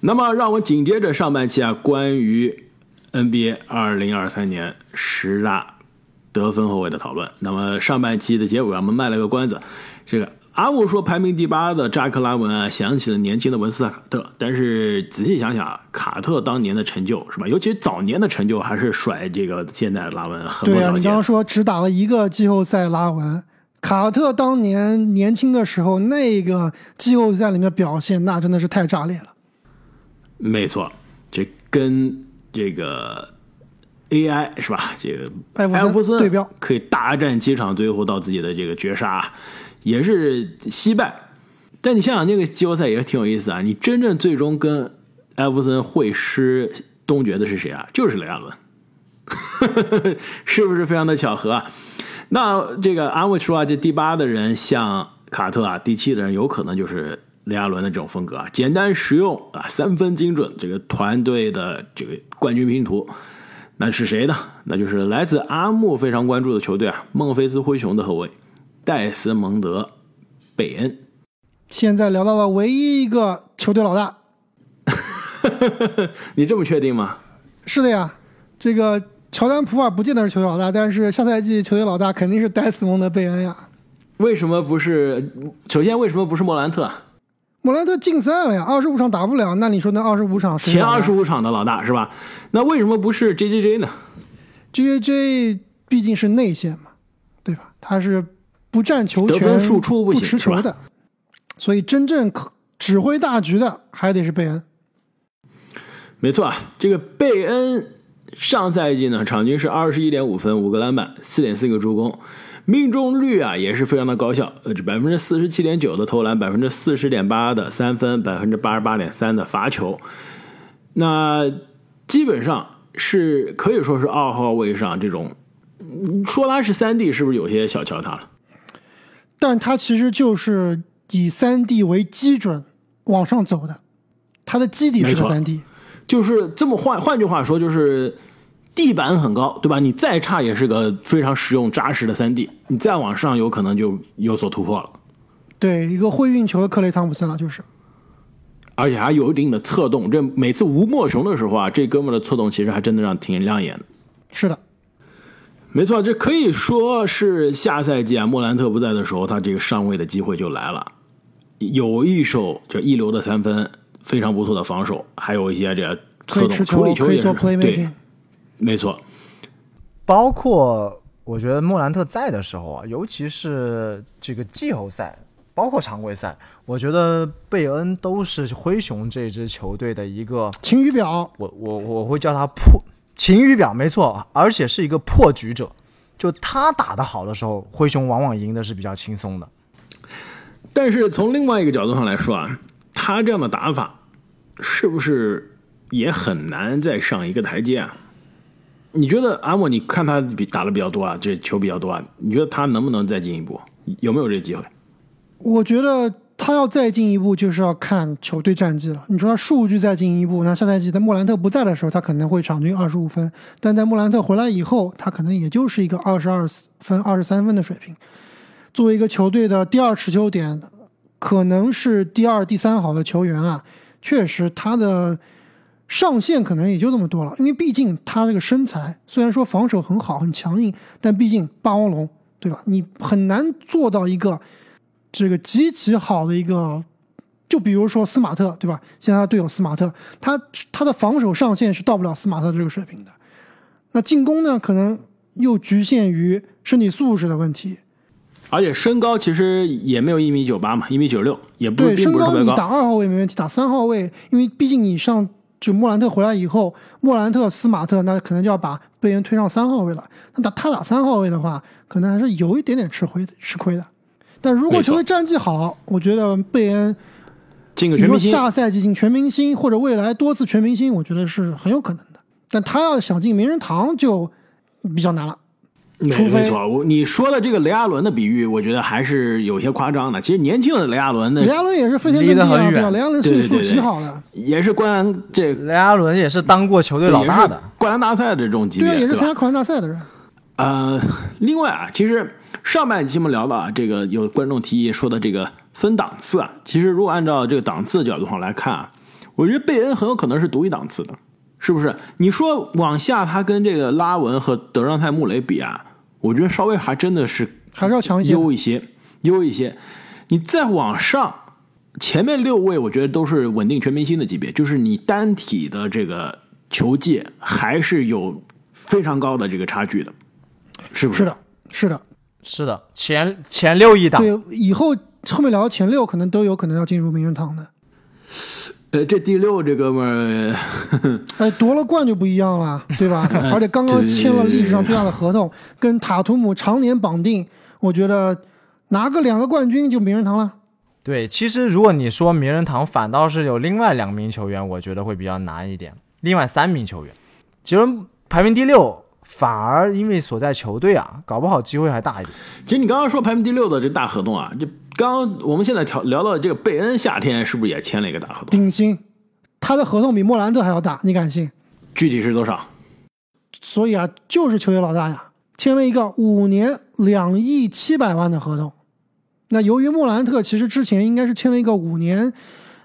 那么，让我紧接着上半期啊，关于 NBA 二零二三年十大得分后卫的讨论。那么上半期的结尾啊，我们卖了个关子，这个阿木说排名第八的扎克拉文啊，想起了年轻的文斯卡特。但是仔细想想啊，卡特当年的成就是吧，尤其早年的成就还是甩这个现在的拉文很对啊，你刚刚说只打了一个季后赛，拉文。卡特当年年轻的时候，那个季后赛里面表现，那真的是太炸裂了。没错，这跟这个 AI 是吧？这个艾弗森对标，可以大战几场，最后到自己的这个绝杀，也是惜败。但你想想，那个季后赛也是挺有意思啊！你真正最终跟艾弗森会师东决的是谁啊？就是雷亚伦，是不是非常的巧合啊？那这个安慰说啊，这第八的人像卡特啊，第七的人有可能就是。雷阿伦的这种风格啊，简单实用啊，三分精准，这个团队的这个冠军拼图，那是谁呢？那就是来自阿木非常关注的球队啊，孟菲斯灰熊的后卫戴斯蒙德·贝恩。现在聊到了唯一一个球队老大，你这么确定吗？是的呀，这个乔丹普尔不见得是球队老大，但是下赛季球队老大肯定是戴斯蒙德·贝恩呀。为什么不是？首先，为什么不是莫兰特？莫兰特禁赛了呀，二十五场打不了。那你说那二十五场前二十五场的老大是吧？那为什么不是 J J J 呢？J J J 毕竟是内线嘛，对吧？他是不占球权、输出不持球的，所以真正指挥大局的还得是贝恩。没错啊，这个贝恩上赛季呢，场均是二十一点五分、五个篮板、四点四个助攻。命中率啊也是非常的高效，呃，这百分之四十七点九的投篮，百分之四十点八的三分，百分之八十八点三的罚球，那基本上是可以说是二号位上这种，说他是三 D 是不是有些小瞧他了？但他其实就是以三 D 为基准往上走的，他的基底是个三 D，就是这么换换句话说就是。地板很高，对吧？你再差也是个非常实用扎实的三 D，你再往上有可能就有所突破了。对，一个会运球的克雷汤普森了，就是，而且还有一定的策动。这每次无莫雄的时候啊，这哥们的策动其实还真的让挺亮眼的。是的，没错，这可以说是下赛季啊，莫兰特不在的时候，他这个上位的机会就来了。有一手就一流的三分，非常不错的防守，还有一些这策动处理球也是对。没错，包括我觉得莫兰特在的时候啊，尤其是这个季后赛，包括常规赛，我觉得贝恩都是灰熊这支球队的一个晴雨表。我我我会叫他破晴雨表，没错，而且是一个破局者。就他打得好的时候，灰熊往往赢的是比较轻松的。但是从另外一个角度上来说啊，他这样的打法是不是也很难再上一个台阶啊？你觉得阿莫？你看他比打的比较多啊，这球比较多啊。你觉得他能不能再进一步？有没有这机会？我觉得他要再进一步，就是要看球队战绩了。你说他数据再进一步，那下赛季在莫兰特不在的时候，他可能会场均二十五分；但在莫兰特回来以后，他可能也就是一个二十二分、二十三分的水平。作为一个球队的第二持球点，可能是第二、第三好的球员啊，确实他的。上限可能也就这么多了，因为毕竟他这个身材虽然说防守很好很强硬，但毕竟霸王龙，对吧？你很难做到一个这个极其好的一个，就比如说斯马特，对吧？现在他队友斯马特，他他的防守上限是到不了斯马特这个水平的。那进攻呢，可能又局限于身体素质的问题，而且身高其实也没有一米九八嘛，一米九六也不对，身高你打二号位没问题，打三号位，因为毕竟你上。就莫兰特回来以后，莫兰特、斯马特那可能就要把贝恩推上三号位了。那打他打三号位的话，可能还是有一点点吃亏的，吃亏的。但如果球队战绩好，我觉得贝恩进个全明星，下赛季进全明星或者未来多次全明星，我觉得是很有可能的。但他要想进名人堂就比较难了。没错，我你说的这个雷阿伦的比喻，我觉得还是有些夸张的。其实年轻的雷阿伦，雷阿伦也是飞天离得很远，雷阿伦岁数极好的，也是灌篮这雷阿伦也是当过球队老大的灌篮大赛的这种级别，对，也是参加灌篮大赛的人。呃，另外啊，其实上半期我们聊到啊，这个有观众提议说的这个分档次啊，其实如果按照这个档次的角度上来看啊，我我觉得贝恩很有可能是独一档次的，是不是？你说往下他跟这个拉文和德让泰穆雷比啊，我觉得稍微还真的是还是要强一些。优一些，优一些。你再往上，前面六位我觉得都是稳定全明星的级别，就是你单体的这个球界还是有非常高的这个差距的，是不是的，是的，是的，前前六一档，对，以后后面聊前六可能都有可能要进入名人堂的。呃，这第六这哥们儿，哎，夺了冠就不一样了，对吧？而且刚刚签了历史上最大的合同，跟塔图姆常年绑定，我觉得拿个两个冠军就名人堂了。对，其实如果你说名人堂，反倒是有另外两名球员，我觉得会比较难一点。另外三名球员，其实排名第六，反而因为所在球队啊，搞不好机会还大一点。其实你刚刚说排名第六的这大合同啊，这。刚我们现在聊聊到这个贝恩，夏天是不是也签了一个大合同？顶薪，他的合同比莫兰特还要大，你敢信？具体是多少？所以啊，就是球队老大呀，签了一个五年两亿七百万的合同。那由于莫兰特其实之前应该是签了一个五年，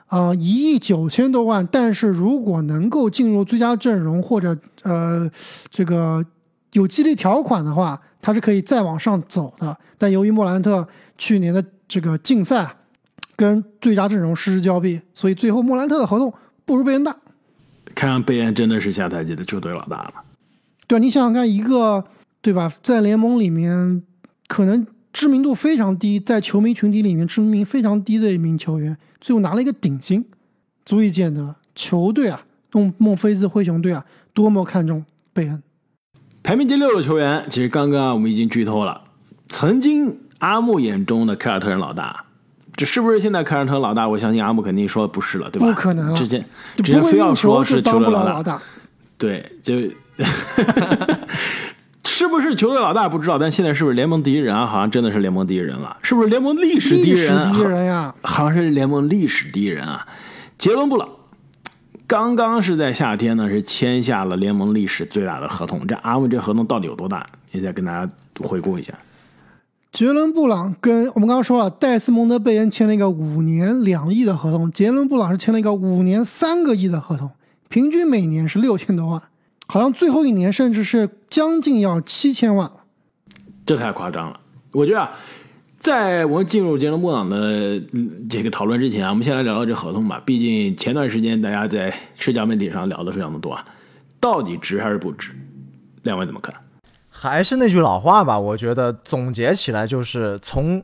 呃一亿九千多万，但是如果能够进入最佳阵容或者呃这个有激励条款的话，他是可以再往上走的。但由于莫兰特去年的这个竞赛跟最佳阵容失之交臂，所以最后莫兰特的合同不如贝恩大。看上贝恩真的是下赛季的球队老大了。对，你想想看，一个对吧，在联盟里面可能知名度非常低，在球迷群体里面知名非常低的一名球员，最后拿了一个顶薪，足以见得球队啊，孟孟菲斯灰熊队啊，多么看重贝恩。排名第六的球员，其实刚刚我们已经剧透了，曾经。阿木眼中的凯尔特人老大，这是不是现在凯尔特人老大？我相信阿木肯定说不是了，对吧？不可能直接直接非要说是球队老大，对，就，是不是球队老大不知道，但现在是不是联盟第一人啊？好像真的是联盟第一人了，是不是联盟历史第一人？第一人呀，好像是联盟历史第一人啊！杰伦布朗刚刚是在夏天呢，是签下了联盟历史最大的合同。这阿木这合同到底有多大？也再跟大家回顾一下。杰伦布朗跟我们刚刚说了，戴斯蒙德贝恩签了一个五年两亿的合同，杰伦布朗是签了一个五年三个亿的合同，平均每年是六千多万，好像最后一年甚至是将近要七千万了，这太夸张了。我觉得，在我们进入杰伦布朗的这个讨论之前啊，我们先来聊聊这合同吧。毕竟前段时间大家在社交媒体上聊的非常的多啊，到底值还是不值？两位怎么看？还是那句老话吧，我觉得总结起来就是从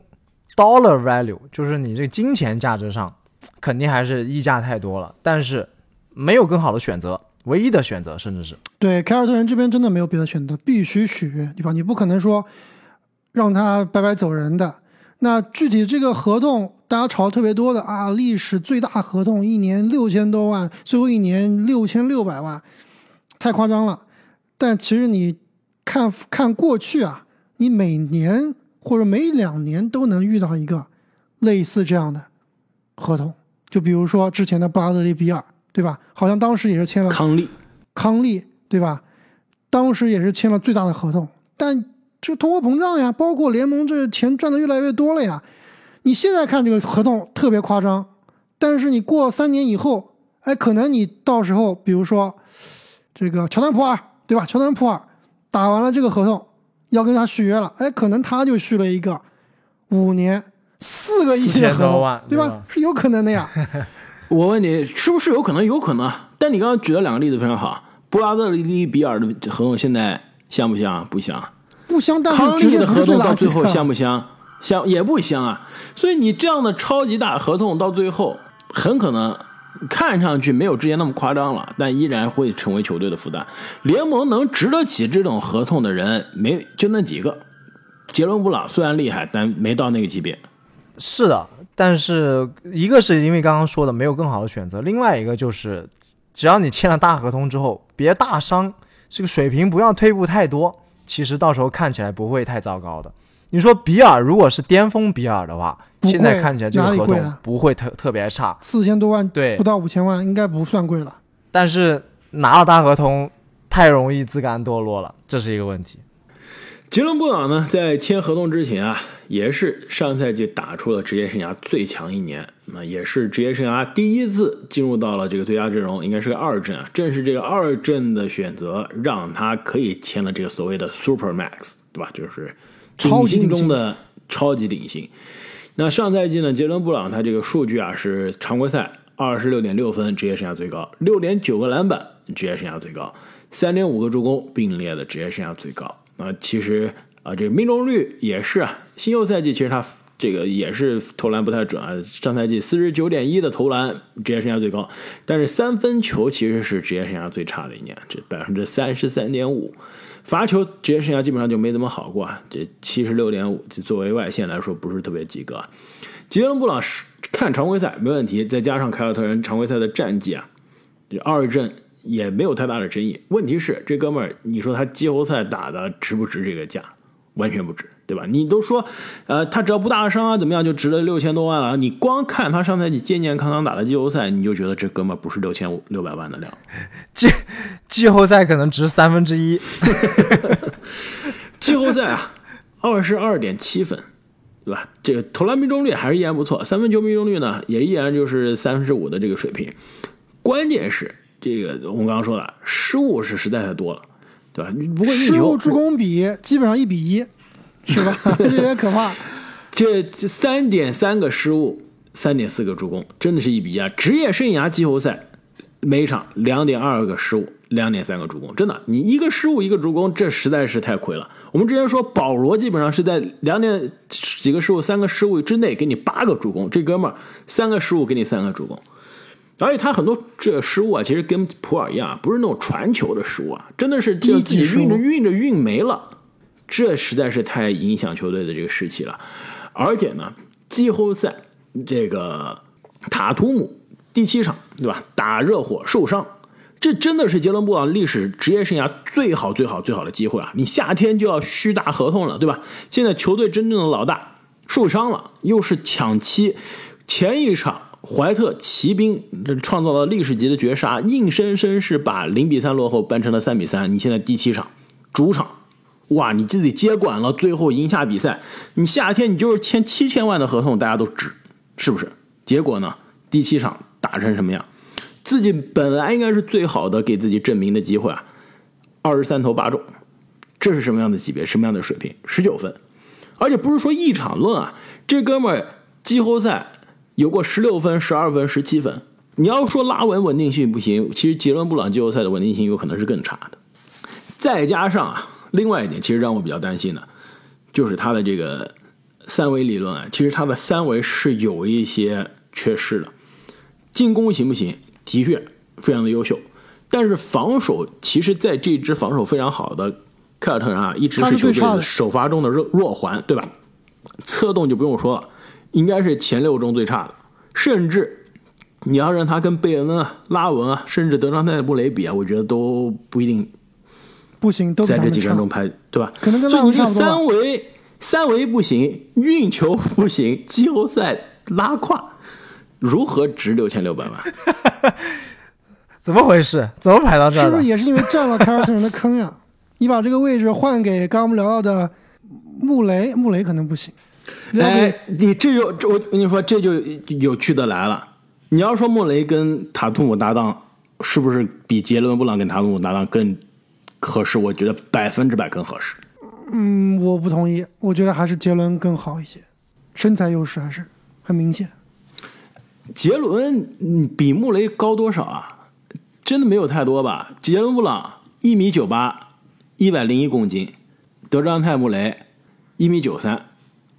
dollar value，就是你这个金钱价值上，肯定还是溢价太多了。但是没有更好的选择，唯一的选择甚至是对凯尔特人这边真的没有别的选择，必须续约，对吧？你不可能说让他白白走人的。那具体这个合同，大家炒特别多的啊，历史最大合同，一年六千多万，最后一年六千六百万，太夸张了。但其实你。看看过去啊，你每年或者每两年都能遇到一个类似这样的合同，就比如说之前的布拉德利比尔，对吧？好像当时也是签了康利，康利，对吧？当时也是签了最大的合同，但这通货膨胀呀，包括联盟这钱赚的越来越多了呀。你现在看这个合同特别夸张，但是你过三年以后，哎，可能你到时候，比如说这个乔丹普尔，对吧？乔丹普尔。打完了这个合同，要跟他续约了，哎，可能他就续了一个五年四个亿的合同，对吧？是有可能的呀。我问你，是不是有可能？有可能。但你刚刚举的两个例子非常好，布拉德利比尔的合同现在香不香？不香。不香。但康利的合同到最后香不香？香也不香啊。所以你这样的超级大合同到最后很可能。看上去没有之前那么夸张了，但依然会成为球队的负担。联盟能值得起这种合同的人没就那几个。杰伦布朗虽然厉害，但没到那个级别。是的，但是一个是因为刚刚说的没有更好的选择，另外一个就是只要你签了大合同之后，别大伤，这个水平不要退步太多，其实到时候看起来不会太糟糕的。你说比尔如果是巅峰比尔的话。现在看起来这个合同不会特特别差，四千多万，对，不到五千万应该不算贵了。但是拿了大合同太容易自甘堕落了，这是一个问题。杰伦布朗呢，在签合同之前啊，也是上赛季打出了职业生涯最强一年，那也是职业生涯第一次进入到了这个最佳阵容，应该是个二阵啊。正是这个二阵的选择，让他可以签了这个所谓的 Super Max，对吧？就是顶薪中的超级顶薪。那上赛季呢，杰伦布朗他这个数据啊，是常规赛二十六点六分，职业生涯最高；六点九个篮板，职业生涯最高；三点五个助攻，并列的职业生涯最高。啊，其实啊，这个命中率也是啊，新秀赛季其实他这个也是投篮不太准啊。上赛季四十九点一的投篮，职业生涯最高，但是三分球其实是职业生涯最差的一年，这百分之三十三点五。罚球职业生涯基本上就没怎么好过，这七十六点五，作为外线来说不是特别及格。杰伦布朗是看常规赛没问题，再加上凯尔特人常规赛的战绩啊，二阵。也没有太大的争议。问题是，这哥们儿，你说他季后赛打的值不值这个价？完全不值，对吧？你都说，呃，他只要不大伤啊，怎么样就值了六千多万了。你光看他上赛季健健康康打的季后赛，你就觉得这哥们儿不是六千五六百万的料。季季后赛可能值三分之一。季后赛啊，二十二点七分，对吧？这个投篮命中率还是依然不错，三分球命中率呢也依然就是三分之五的这个水平。关键是。这个我们刚刚说了，失误是实在太多了，对吧？不过失误助攻比基本上一比一，是吧？这有点可怕。这三点三个失误，三点四个助攻，真的是一比一啊！职业生涯季后赛每场两点二个失误，两点三个助攻，真的，你一个失误一个助攻，这实在是太亏了。我们之前说保罗基本上是在两点几个失误、三个失误之内给你八个助攻，这哥们儿三个失误给你三个助攻。而且他很多这个失误啊，其实跟普尔一样，不是那种传球的失误啊，真的是自己运着运着运没了，这实在是太影响球队的这个士气了。而且呢，季后赛这个塔图姆第七场对吧，打热火受伤，这真的是杰伦布朗历史职业生涯最好最好最好的机会啊！你夏天就要续大合同了，对吧？现在球队真正的老大受伤了，又是抢七，前一场。怀特骑兵这创造了历史级的绝杀，硬生生是把零比三落后扳成了三比三。你现在第七场主场，哇，你自己接管了，最后赢下比赛。你夏天你就是签七千万的合同，大家都值，是不是？结果呢，第七场打成什么样？自己本来应该是最好的给自己证明的机会啊，二十三投八中，这是什么样的级别？什么样的水平？十九分，而且不是说一场论啊，这哥们儿季后赛。有过十六分、十二分、十七分。你要说拉文稳定性不行，其实杰伦布朗季后赛的稳定性有可能是更差的。再加上啊，另外一点，其实让我比较担心的，就是他的这个三维理论啊，其实他的三维是有一些缺失的。进攻行不行？的确非常的优秀，但是防守，其实在这支防守非常好的凯尔特人啊，一直是球队首发中的弱弱环，对吧？策动就不用说了。应该是前六中最差的，甚至你要让他跟贝恩啊、拉文啊，甚至德章泰、布雷比啊，我觉得都不一定不行，都在这几个人中排，对吧？可能跟所以你这三维三维不行，运球不行，季后赛拉胯，如何值六千六百万？怎么回事？怎么排到这儿？是不是也是因为占了凯尔特人的坑呀？你把这个位置换给刚刚我们聊到的穆雷，穆雷可能不行。哎，你这就这我跟你说，这就有趣的来了。你要说穆雷跟塔图姆搭档，是不是比杰伦布朗跟塔图姆搭档更合适？我觉得百分之百更合适。嗯，我不同意，我觉得还是杰伦更好一些，身材优势还是很明显。杰伦比穆雷高多少啊？真的没有太多吧？杰伦布朗一米九八，一百零一公斤，德章泰·穆雷一米九三。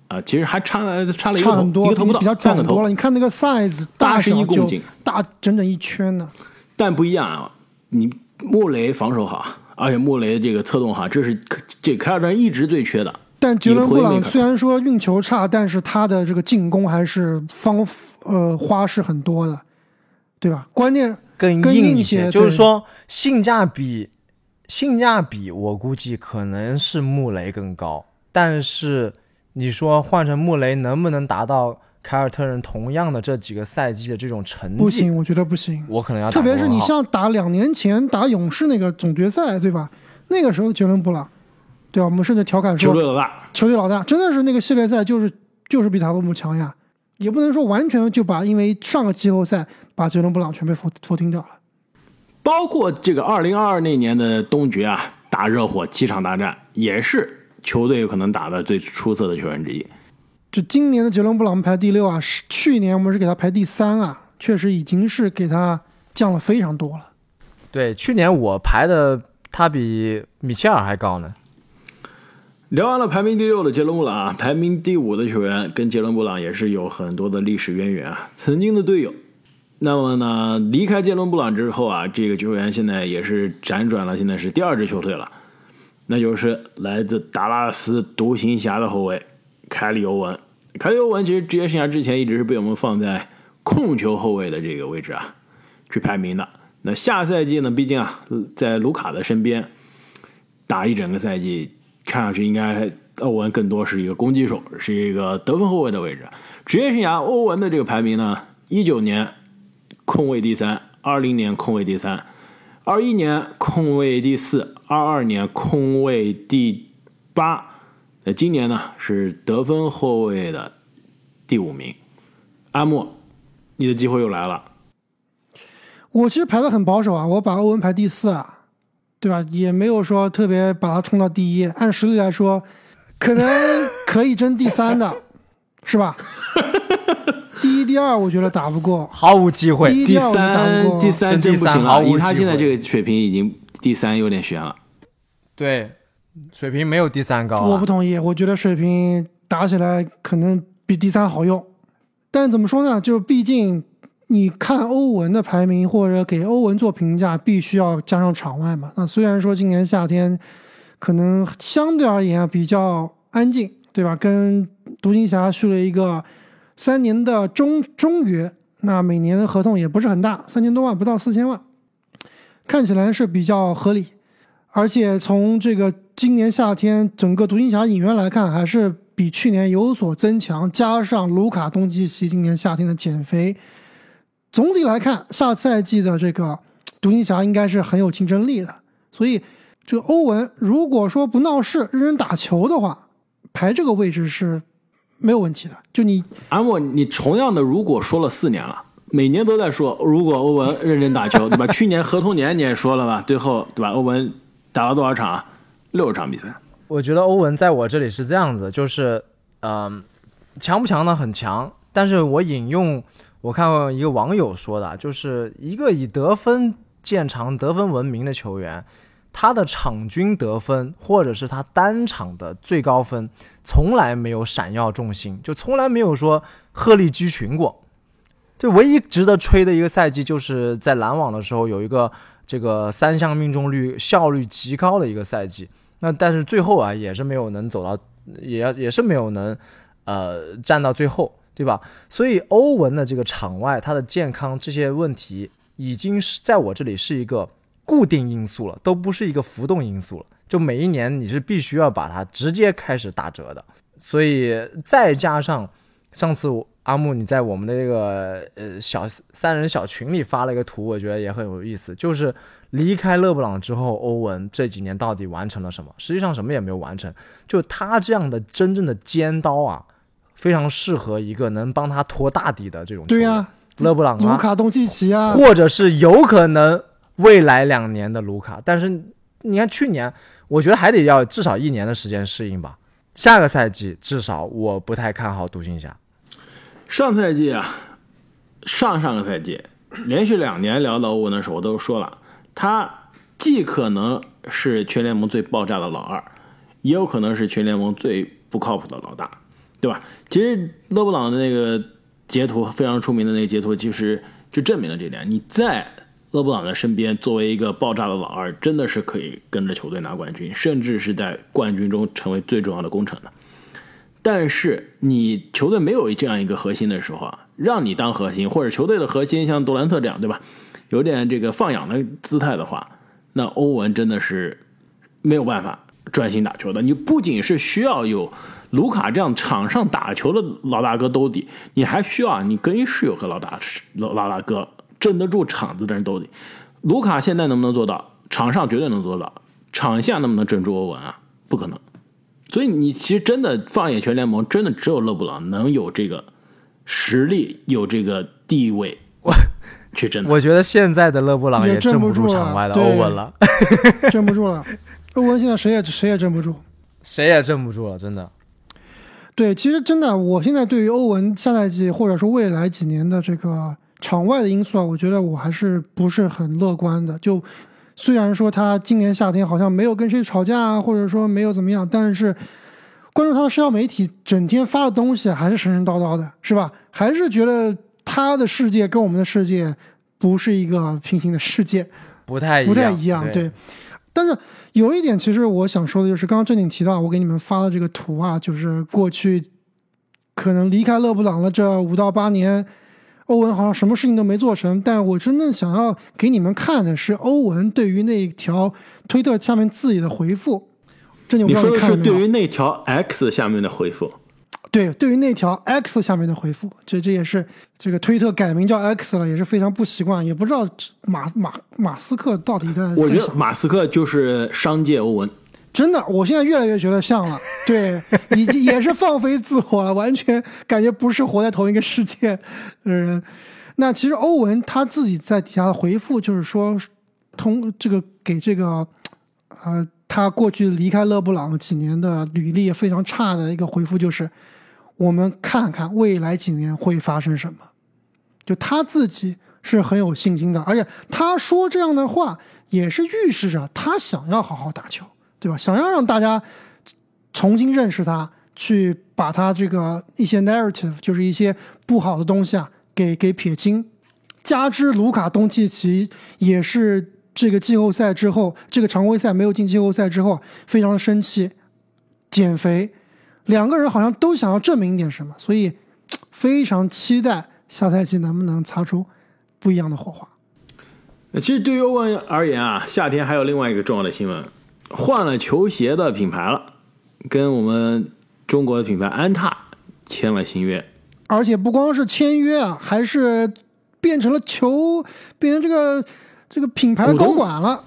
啊，其实还差了差了一个头，一个头不到，半个头了。你看那个 size，大十一公斤，大整整一圈呢。但不一样啊，你穆雷防守好，而且穆雷这个策动哈，这是这凯尔特人一直最缺的。但杰伦布朗虽然说运球差，但是他的这个进攻还是方呃花式很多的，对吧？关键更硬一些，就是说性价比，性价比我估计可能是穆雷更高，但是。你说换成穆雷能不能达到凯尔特人同样的这几个赛季的这种成绩？不行，我觉得不行。我可能要特别是你像打两年前打勇士那个总决赛，对吧？那个时候杰伦布朗对吧？我们甚至调侃说球队老大，球队老大真的是那个系列赛就是就是比塔图姆强呀，也不能说完全就把因为上个季后赛把杰伦布朗全被否否定掉了。包括这个二零二二那年的东决啊，打热火七场大战，也是球队有可能打的最出色的球员之一。就今年的杰伦布朗排第六啊，是去年我们是给他排第三啊，确实已经是给他降了非常多了。对，去年我排的他比米切尔还高呢。聊完了排名第六的杰伦布朗啊，排名第五的球员跟杰伦布朗也是有很多的历史渊源啊，曾经的队友。那么呢，离开杰伦布朗之后啊，这个球员现在也是辗转了，现在是第二支球队了，那就是来自达拉斯独行侠的后卫凯里欧文。凯里欧文其实职业生涯之前一直是被我们放在控球后卫的这个位置啊去排名的。那下赛季呢，毕竟啊在卢卡的身边打一整个赛季，看上去应该欧文更多是一个攻击手，是一个得分后卫的位置。职业生涯欧文的这个排名呢，一九年。控卫第三，二零年控卫第三，二一年控卫第四，二二年控卫第八，那今年呢是得分后卫的第五名。阿莫，你的机会又来了。我其实排的很保守啊，我把欧文排第四啊，对吧？也没有说特别把他冲到第一，按实力来说，可能可以争第三的，是吧？第一、第二，我觉得打不过，毫无机会。第第三，过第三真不行了，毫无以他现在这个水平，已经第三有点悬了。对，水平没有第三高、我不同意，我觉得水平打起来可能比第三好用。但怎么说呢？就毕竟你看欧文的排名或者给欧文做评价，必须要加上场外嘛。那虽然说今年夏天可能相对而言比较安静，对吧？跟独行侠续了一个三年的中中约，那每年的合同也不是很大，三千多万不到四千万，看起来是比较合理。而且从这个今年夏天整个独行侠引援来看，还是比去年有所增强。加上卢卡东契奇今年夏天的减肥，总体来看，下赛季的这个独行侠应该是很有竞争力的。所以，这个欧文如果说不闹事、认真打球的话，排这个位置是没有问题的。就你阿莫，你同样的如果说了四年了，每年都在说，如果欧文认真打球，对吧？去年合同年你也说了吧，最后对吧？欧文打了多少场啊？六十场比赛。我觉得欧文在我这里是这样子，就是，嗯、强不强呢？很强。但是我引用我看过一个网友说的，就是一个以得分见长、得分闻名的球员，他的场均得分或者是他单场的最高分，从来没有闪耀众星，就从来没有说鹤立鸡群过。就唯一值得吹的一个赛季，就是在篮网的时候有一个这个三项命中率效率极高的一个赛季。那但是最后啊，也是没有能走到，也要也是没有能呃站到最后，对吧？所以欧文的这个场外他的健康这些问题，已经是在我这里是一个固定因素了，都不是一个浮动因素了。就每一年你是必须要把它直接开始打折的，所以再加上上次我阿木你在我们的这个呃小三人小群里发了一个图，我觉得也很有意思，就是离开勒布朗之后，欧文这几年到底完成了什么？实际上什么也没有完成。就他这样的真正的尖刀啊，非常适合一个能帮他拖大底的这种球员。对呀、勒布朗啊，卢卡东契奇啊，或者是有可能未来两年的卢卡。但是你看去年，我觉得还得要至少一年的时间适应吧。下个赛季至少我不太看好独行侠。上赛季啊，上上个赛季，连续两年聊到欧文的时候，我都说了，他既可能是全联盟最爆炸的老二，也有可能是全联盟最不靠谱的老大，对吧？其实勒布朗的那个截图非常出名的那个截图，其实就证明了这点。你在勒布朗的身边，作为一个爆炸的老二，真的是可以跟着球队拿冠军，甚至是在冠军中成为最重要的功臣的。但是你球队没有这样一个核心的时候啊，让你当核心，或者球队的核心像杜兰特这样，对吧？有点这个放养的姿态的话，那欧文真的是没有办法专心打球的。你不仅是需要有卢卡这样场上打球的老大哥兜底，你还需要，你更衣室有个老大老老大哥镇得住场子的人兜底。卢卡现在能不能做到？场上绝对能做到，场下能不能镇住欧文啊？不可能。所以你其实真的放眼全联盟，真的只有勒布朗能有这个实力，有这个地位，我去争。我觉得现在的勒布朗也镇不住场外的欧文了，镇不住了。欧文现在谁也谁也镇不住，谁也镇不住了，真的。对，其实真的，我现在对于欧文下赛季或者说未来几年的这个场外的因素啊，我觉得我还是不是很乐观的。就虽然说他今年夏天好像没有跟谁吵架啊，或者说没有怎么样，但是关注他的社交媒体整天发的东西还是神神叨叨的，是吧？还是觉得他的世界跟我们的世界不是一个平行的世界，不太不太一样，对。但是有一点，其实我想说的就是，刚刚正经提到，我给你们发的这个图啊，就是过去可能离开勒布朗了这五到八年，欧文好像什么事情都没做成。但我真正想要给你们看的是欧文对于那一条推特下面自己的回复。正经，你说的是对于那条 X 下面的回复？对，对于那条 X 下面的回复，这这也是这个推特改名叫 X 了，也是非常不习惯，也不知道马马马斯克到底在。我觉得马斯克就是商界欧文，真的，我现在越来越觉得像了，对，已经也是放飞自我了，完全感觉不是活在同一个世界的人。那其实欧文他自己在底下的回复就是说，通这个给这个呃他过去离开勒布朗几年的履历非常差的一个回复就是。我们看看未来几年会发生什么，就他自己是很有信心的，而且他说这样的话也是预示着他想要好好打球，对吧？想要让大家重新认识他，去把他这个一些 narrative，就是一些不好的东西啊，给给撇清。加之卢卡东契奇也是这个季后赛之后，这个常规赛没有进季后赛之后，非常的生气，减肥。两个人好像都想要证明一点什么，所以非常期待下赛季能不能擦出不一样的火花。那其实对于欧文而言啊，夏天还有另外一个重要的新闻，换了球鞋的品牌了，跟我们中国的品牌安踏签了新约，而且不光是签约啊，还是变成了球，变成这个这个品牌的高管了。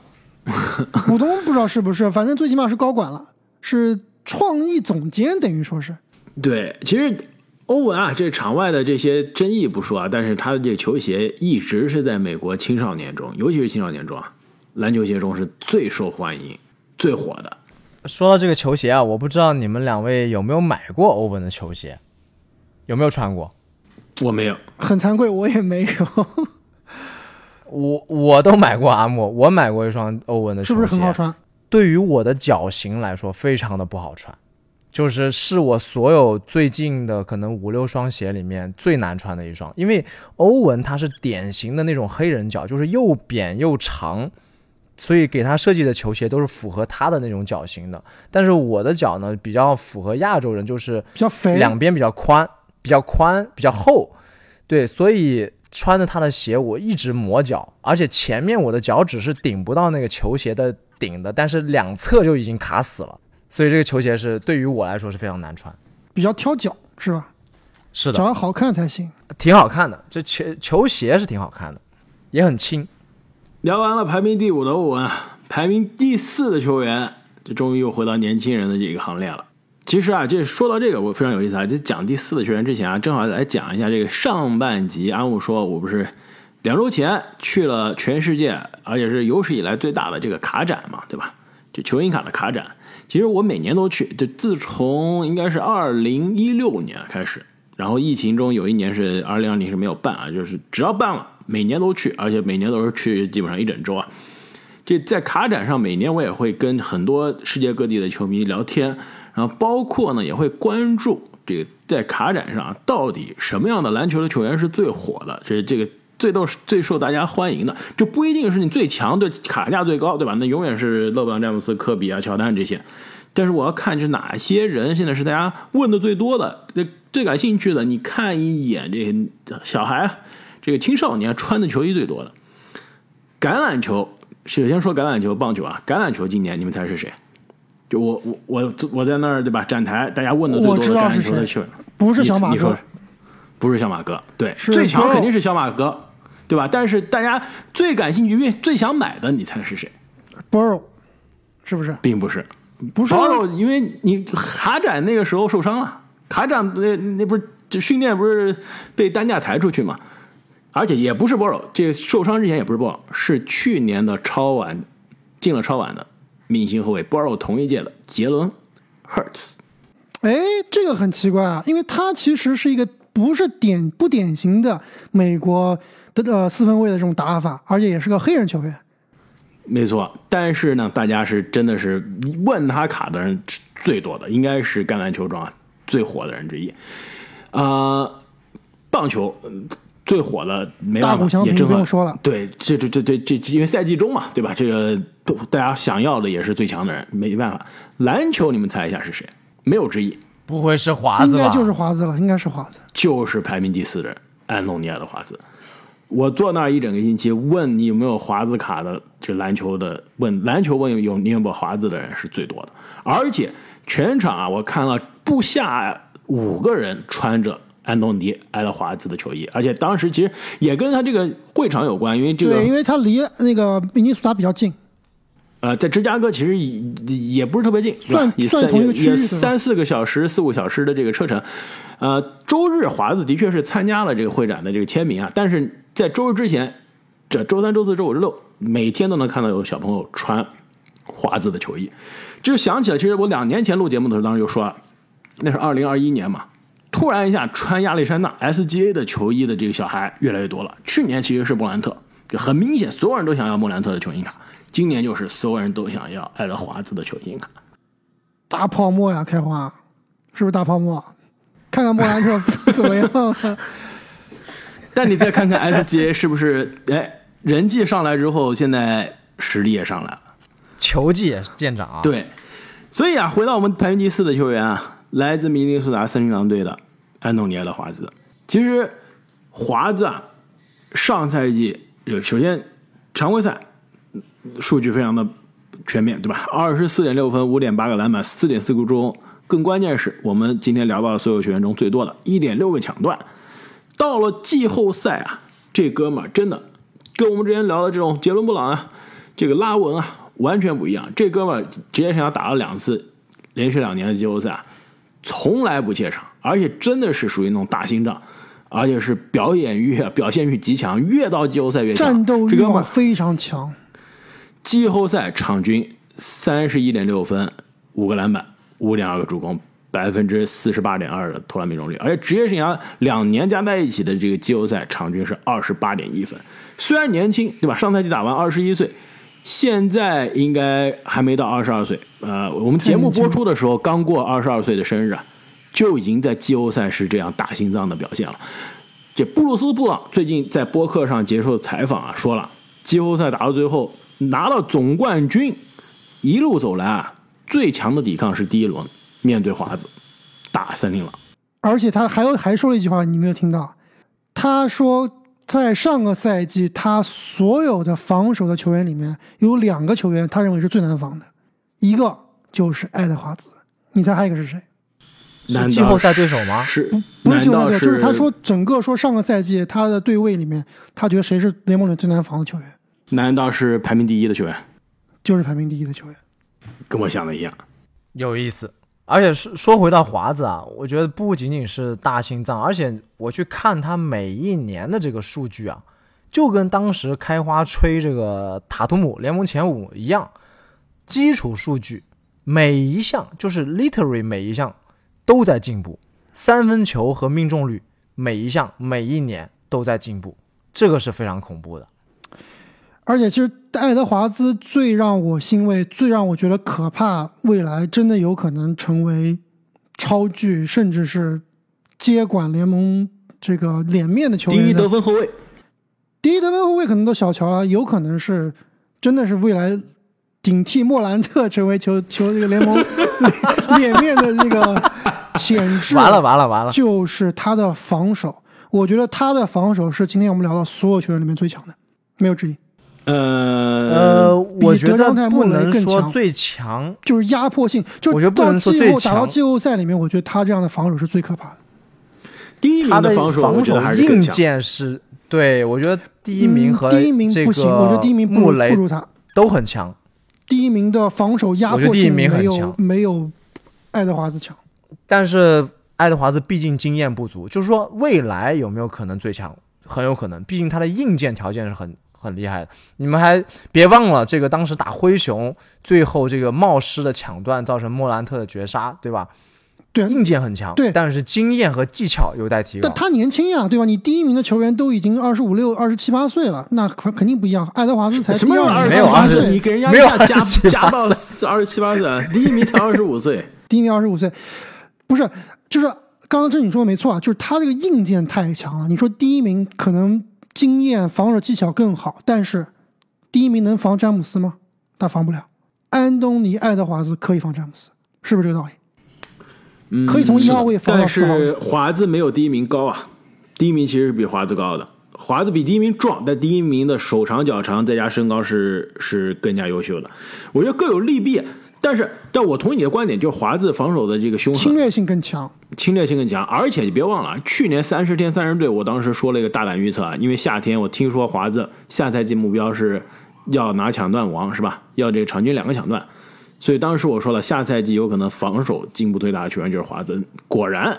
股东不知道是不是，反正最起码是高管了，是。创意总监等于说是，对，其实欧文啊，这场外的这些争议不说啊，但是他的这个球鞋一直是在美国青少年中，尤其是青少年中啊，篮球鞋中是最受欢迎、最火的。说到这个球鞋啊，我不知道你们两位有没有买过欧文的球鞋，有没有穿过？我没有，很惭愧，我也没有。我我都买过阿莫，我买过一双欧文的球鞋，是不是很好穿？对于我的脚型来说，非常的不好穿，就是是我所有最近的可能五六双鞋里面最难穿的一双。因为欧文他是典型的那种黑人脚，就是又扁又长，所以给他设计的球鞋都是符合他的那种脚型的。但是我的脚呢，比较符合亚洲人，就是比较肥，两边比较宽，比较宽，比较厚。对，所以穿着他的鞋，我一直磨脚，而且前面我的脚趾是顶不到那个球鞋的。顶的，但是两侧就已经卡死了，所以这个球鞋是对于我来说是非常难穿，比较挑脚是吧？是的，脚要好看才行。挺好看的，这球球鞋是挺好看的，也很轻。聊完了排名第五的欧文，排名第四的球员，这终于又回到年轻人的这个行列了。其实啊，这说到这个，我非常有意思啊。就讲第四的球员之前啊，正好来讲一下这个上半集。阿木说，我不是。两周前去了全世界，而且是有史以来最大的这个卡展嘛，对吧？就球星卡的卡展。其实我每年都去，就自从应该是二零一六年开始，然后疫情中有一年是二零二零是没有办啊，就是只要办了，每年都去，而且每年都是去基本上一整周啊。这在卡展上，每年我也会跟很多世界各地的球迷聊天，然后包括呢也会关注这个在卡展上到底什么样的篮球的球员是最火的，这这个。最都是最受大家欢迎的，就不一定是你最强，对卡价最高，对吧？那永远是勒布朗、詹姆斯、科比啊、乔丹这些。但是我要看是哪些人现在是大家问的最多的、最最感兴趣的。你看一眼这些小孩，这个青少年穿的球衣最多的。橄榄球，首先说橄榄球、棒球啊，橄榄球今年你们猜是谁？就我我我我在那儿对吧？展台，大家问的最多的橄榄球的球员，不是小马哥，不是小马哥，对，最强肯定是小马哥。对吧？但是大家最感兴趣、最最想买的，你猜是谁？Bro，是不是？并不是，不是啊 Borrow，因为你卡展那个时候受伤了，卡展那那不是这训练不是被担架抬出去嘛？而且也不是 Borrow，这受伤之前也不是 Borrow，是去年的超晚进了超晚的明星后卫 Borrow 同一届的杰伦 Hurts。哎，这个很奇怪啊，因为他其实是一个不是典不典型的美国的呃四分卫的这种打法，而且也是个黑人球员。没错，但是呢，大家是真的是问他卡的人最多的，应该是橄榄球中啊最火的人之一。啊、棒球嗯最火的没办法，大谷翔平也正好不用说了对，这这这这这，因为赛季中嘛，对吧？这个都大家想要的也是最强的人，没办法。篮球你们猜一下是谁？没有之一，不会是华子吧？应该就是华子了，应该是华子。就是排名第四的人安东尼奥的华子。我坐那儿一整个星期，问你有没有华子卡的，就篮球的，问篮球问有你有没有华子的人是最多的，而且全场啊，我看了不下五个人穿着安东尼埃德华兹的球衣，而且当时其实也跟他这个会场有关，因为这个对，因为他离那个明尼苏达比较近。呃，在芝加哥其实也也不是特别近，算也算同一个区域三四个小时、四五小时的这个车程。呃，周日华子的确是参加了这个会展的这个签名啊，但是在周日之前，这周三、周四周五、周六每天都能看到有小朋友穿华子的球衣，就想起来，其实我两年前录节目的时候，当时就说了，那是二零二一年嘛，突然一下穿亚历山大 SGA 的球衣的这个小孩越来越多了。去年其实是莫兰特，就很明显，所有人都想要莫兰特的球星卡。今年就是所有人都想要爱德华兹的球星卡。大泡沫呀，开花，是不是大泡沫？看看莫兰特 怎么样？但你再看看 SGA 是不是，哎，人气上来之后，现在实力也上来了。球技也是见长啊。，对，所以啊，回到我们排名第四的球员啊，来自明尼苏达森林狼队的安东尼·爱德华兹。其实华子啊，上赛季首先常规赛数据非常的全面，对吧？二十四点六分，五点八个篮板，四点四个助攻。更关键是我们今天聊到的所有球员中最多的一点六个抢断。到了季后赛啊，这哥们儿真的跟我们之前聊的这种杰伦布朗啊，这个拉文啊，完全不一样。这哥们儿职业生涯打了两次，连续两年的季后赛，从来不怯场，而且真的是属于那种大心脏，而且是表演欲、啊、表现欲极强，越到季后赛越强。战斗欲这哥们儿望非常强。季后赛场均三十一点六分，五个篮板，五点二个助攻，百分之四十八点二的投篮命中率，而且职业生涯两年加在一起的这个季后赛场均是二十八点一分。虽然年轻，对吧？上赛季打完二十一岁，现在应该还没到二十二岁。呃，我们节目播出的时候刚过二十二岁的生日啊，就已经在季后赛是这样大心脏的表现了。这布鲁斯·布朗最近在播客上接受采访啊，说了，季后赛打到最后拿到总冠军，一路走来啊，最强的抵抗是第一轮面对华子打森林狼。而且他还有还说了一句话，你没有听到？他说，在上个赛季，他所有的防守的球员里面，有两个球员他认为是最难防的，一个就是爱德华兹。你猜还有一个是谁？是季后赛对手吗？是不是季后赛就是他说整个说上个赛季他的对位里面，他觉得谁是联盟里最难防的球员，难道是排名第一的球员？就是排名第一的球员。跟我想的一样。有意思。而且说说回到华子啊，我觉得不仅仅是大心脏，而且我去看他每一年的这个数据啊，就跟当时开花吹这个塔图姆联盟前五一样，基础数据每一项就是 literally 每一项都在进步，三分球和命中率每一项每一年都在进步，这个是非常恐怖的。而且，其实爱德华兹最让我欣慰、最让我觉得可怕，未来真的有可能成为超巨，甚至是接管联盟这个脸面的球员的。第一得分后卫，第一得分后卫可能都小瞧了，有可能是真的是未来顶替莫兰特成为球球这个联盟脸 脸面的那个 潜质。完了完了完了！就是他的防守，我觉得他的防守是今天我们聊到所有球员里面最强的，没有之一。呃呃，我觉得德章泰不能更强说最强，就是压迫性，就我觉得不到能说季最强后打到季后赛里面，我觉得他这样的防守是最可怕的。第一名他的防守，防守还是硬。件是，对我觉得第一名和嗯、第一名这不行，我觉得个第一名不如穆雷不如他。都很强。第一名的防守压迫性没有没有爱德华兹强。但是爱德华兹毕竟经验不足，就是说未来有没有可能最强，很有可能，毕竟他的硬件条件是很很厉害的。你们还别忘了，这个当时打灰熊，最后这个冒失的抢断造成莫兰特的绝杀，对吧？对硬件很强，对但是经验和技巧有待提高但。他年轻呀，对吧？你第一名的球员都已经二十五六、二十七八岁了，那肯肯定不一样。爱德华兹才什么时候二第二名，没有十七八岁？你给人家加加到二十七八岁啊，第一名才二十五岁。第一名二十五岁，不是，就是刚刚这你说的没错啊，就是他这个硬件太强了。你说第一名可能经验、防守技巧更好，但是第一名能防詹姆斯吗？他防不了。安东尼·爱德华兹可以防詹姆斯，是不是这个道理？嗯可以从一号位防到但四号位是华子没有第一名高啊，第一名其实是比华子高的。华子比第一名壮，但第一名的手长脚长，再加身高是是更加优秀的。我觉得各有利弊，但是但我同意你的观点，就是华子防守的这个凶狠，侵略性更强。侵略性更强，而且你别忘了，去年三十天三十队，我当时说了一个大胆预测啊，因为夏天我听说华子下赛季目标是要拿抢断王是吧？要这个场均两个抢断，所以当时我说了，下赛季有可能防守进步最大的球员就是华子。果然，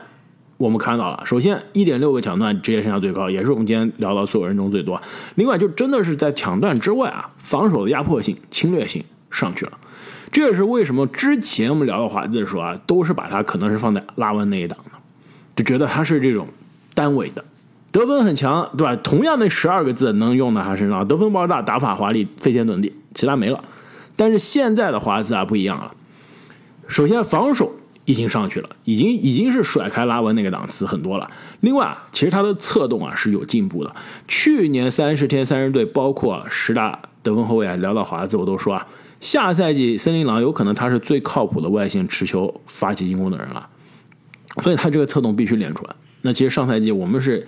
我们看到了，首先一点六个抢断职业生涯最高，也是我们今天聊到所有人中最多。另外，就真的是在抢断之外啊，防守的压迫性、侵略性上去了。这也是为什么之前我们聊到华子的时候啊，都是把他可能是放在拉文那一档的，就觉得他是这种单位的，得分很强，对吧？同样的十二个字能用到他身上，得分爆炸，打法华丽，飞天遁地，其他没了。但是现在的华子啊不一样了，首先防守已经上去了，已经已经是甩开拉文那个档次很多了。另外啊，其实他的策动啊是有进步的。去年三十天三十队，包括十大得分后卫啊，聊到华子我都说啊，下赛季森林狼有可能他是最靠谱的外线持球发起进攻的人了，所以他这个策动必须练出来。那其实上赛季我们是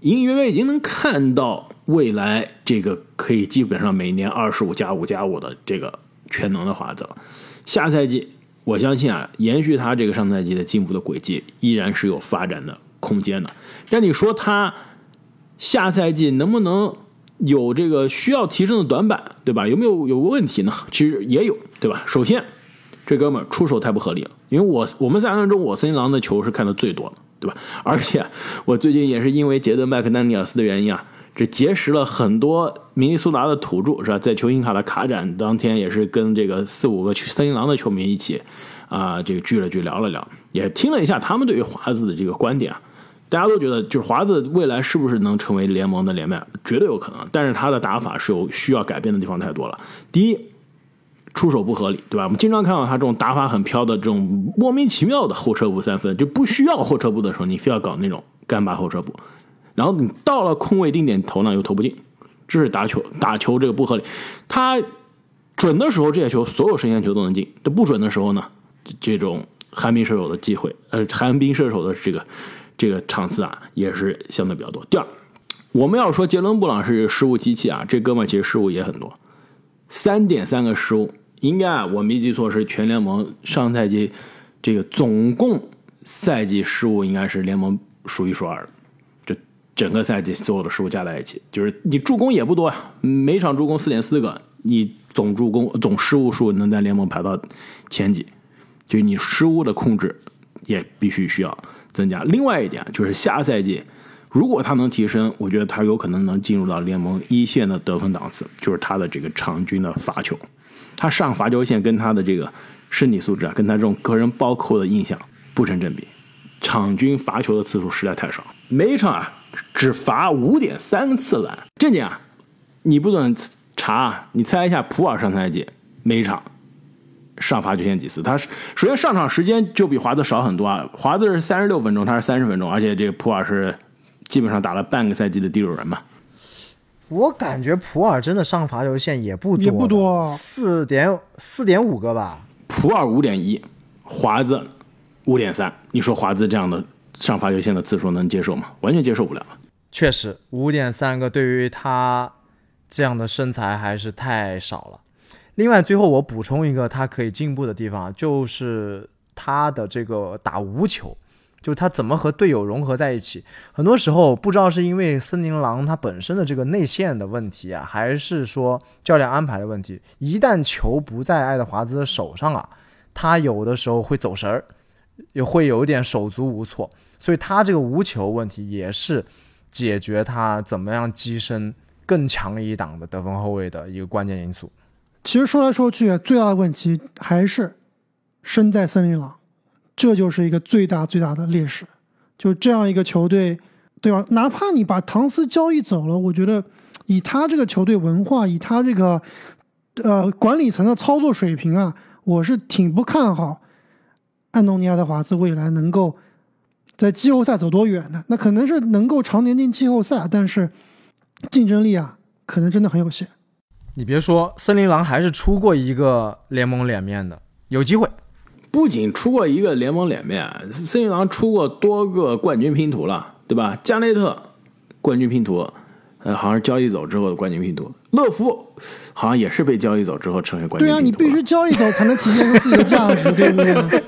隐隐约约已经能看到未来这个可以基本上每年二十五加五加五的这个全能的华子了。下赛季我相信啊，延续他这个上赛季的进步的轨迹，依然是有发展的空间的。但你说他下赛季能不能有这个需要提升的短板，对吧？有没有有个问题呢？其实也有，对吧？首先，这哥们儿出手太不合理了，因为我我们三人中，我森林狼的球是看的最多的，对吧？而且我最近也是因为杰德麦克丹尼尔斯的原因啊，这结识了很多明尼苏达的土著，是吧？在球星卡的卡展当天，也是跟这个四五个森林狼的球迷一起啊、这个聚了聚，聊了聊，也听了一下他们对于华子的这个观点啊。大家都觉得，就是华子未来是不是能成为联盟的连麦，绝对有可能。但是他的打法是有需要改变的地方太多了。第一，出手不合理，对吧？我们经常看到他这种打法很飘的这种莫名其妙的后撤步三分，就不需要后撤步的时候，你非要搞那种干巴后撤步，然后你到了空位定点投呢又投不进，这是打球打球这个不合理。他准的时候这些球所有神仙球都能进，这不准的时候呢，这种寒冰射手的机会，呃，寒冰射手的这个这个场次啊，也是相对比较多。第二，我们要说杰伦布朗是失误机器啊，这哥们其实失误也很多，三点三个失误，应该啊，我没记错是全联盟上赛季这个总共赛季失误应该是联盟数一数二的。这整个赛季所有的失误加在一起，就是你助攻也不多啊，每场助攻四点四个，你总助攻总失误数能在联盟排到前几，就是你失误的控制也必须需要增加。另外一点就是下赛季，如果他能提升，我觉得他有可能能进入到联盟一线的得分档次，就是他的这个场均的罚球，他上罚球线跟他的这个身体素质啊，跟他这种个人暴扣的印象不成正比。场均罚球的次数实在太少，每一场啊只罚五点三次篮。这点啊，你不准查，你猜一下普尔上赛季每一场上罚球线几次？他是首先上场时间就比华子少很多啊，华子是三十六分钟，他是三十分钟，而且这个普尔是基本上打了半个赛季的第六人嘛。我感觉普尔真的上罚球线也不多，也不多四点四点五个吧。普尔五点一，华子五点三，你说华子这样的上罚球线的次数能接受吗？完全接受不了。确实，五点三个对于他这样的身材还是太少了。另外，最后我补充一个他可以进步的地方，就是他的这个打无球。就他怎么和队友融合在一起。很多时候不知道是因为森林狼他本身的这个内线的问题啊，还是说教练安排的问题。一旦球不在爱德华兹的手上啊，他有的时候会走神儿，也会有一点手足无措。所以他这个无球问题也是解决他怎么样跻身更强一档的得分后卫的一个关键因素。其实说来说去，最大的问题还是身在森林狼，这就是一个最大最大的劣势。就这样一个球队，对吧？哪怕你把唐斯交易走了，我觉得以他这个球队文化，以他这个呃管理层的操作水平啊，我是挺不看好安东尼亚的华兹未来能够在季后赛走多远的。那可能是能够常年进季后赛，但是竞争力啊，可能真的很有限。你别说，森林狼还是出过一个联盟脸面的，有机会。不仅出过一个联盟脸面，森林狼出过多个冠军拼图了，对吧？加内特冠军拼图，呃，好像是交易走之后的冠军拼图。乐福好像也是被交易走之后成为冠军对啊，你。必须交易走才能体现出自己的价值，对不对？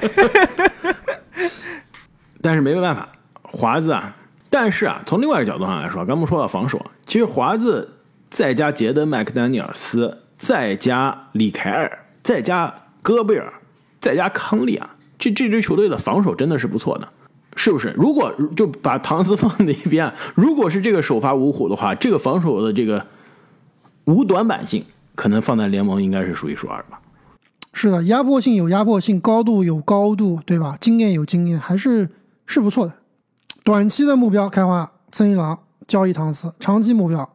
但是没办法，华子啊，但是啊，从另外一个角度上来说，刚不说到防守，其实华子再加杰登·麦克丹尼尔斯，再加里凯尔，再加戈贝尔，再加康利啊，这这支球队的防守真的是不错的，是不是？如果就把唐斯放在一边，如果是这个首发五虎的话，这个防守的这个无短板性，可能放在联盟应该是数一数二吧。是的，压迫性有压迫性，高度有高度，对吧？经验有经验，还是是不错的。短期的目标开花森林狼交易唐斯，长期目标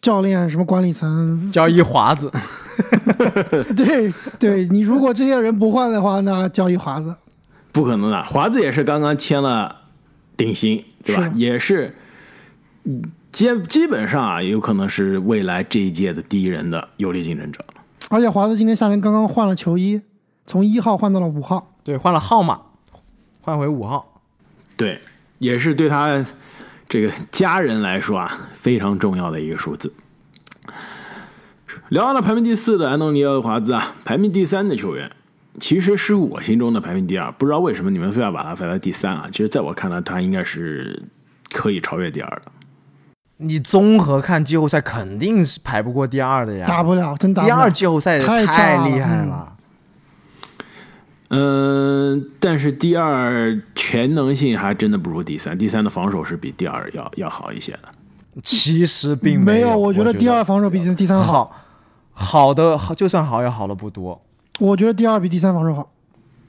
教练什么管理层，交易华子，对对，你如果这些人不换的话，那交易华子。不可能的，华子也是刚刚签了顶薪，对吧？是也是，嗯基基本上啊，有可能是未来这一届的第一人的有力竞争者。而且华子今天夏天刚刚换了球衣，从一号换到了五号。对，换了号码，换回五号。对，也是对他这个家人来说啊非常重要的一个数字。聊完了排名第四的安东尼奥·华兹啊，排名第三的球员，其实是我心中的排名第二。不知道为什么你们非要把他排在第三啊？其实在我看来，他应该是可以超越第二的。你综合看季后赛，肯定是排不过第二的呀。打不了，真打不了。第二季后赛太炸了太厉害嗯了。嗯，但是第二全能性还真的不如第三，第三的防守是比第二要要好一些的。其实并有，没有我觉得第二防守比第三好。好，好的好，就算好也好的不多。我觉得第二比第三防守好。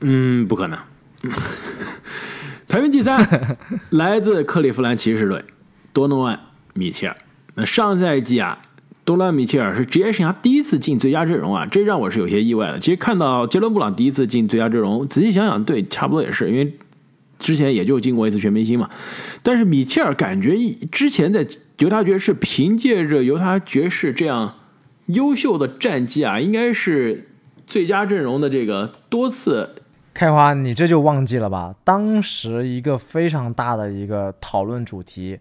嗯，不可能。排名第三，来自克利夫兰骑士队，多诺万·米切尔。那上赛季啊，多诺万·米切尔是职业生涯第一次进最佳阵容啊，这让我是有些意外的。其实看到杰伦·布朗第一次进最佳阵容，仔细想想，对，差不多也是，因为之前也就进过一次全明星嘛。但是米切尔感觉之前在犹他爵士凭借着犹他爵士这样优秀的战绩啊，应该是最佳阵容的这个多次开花，你这就忘记了吧？当时一个非常大的一个讨论主题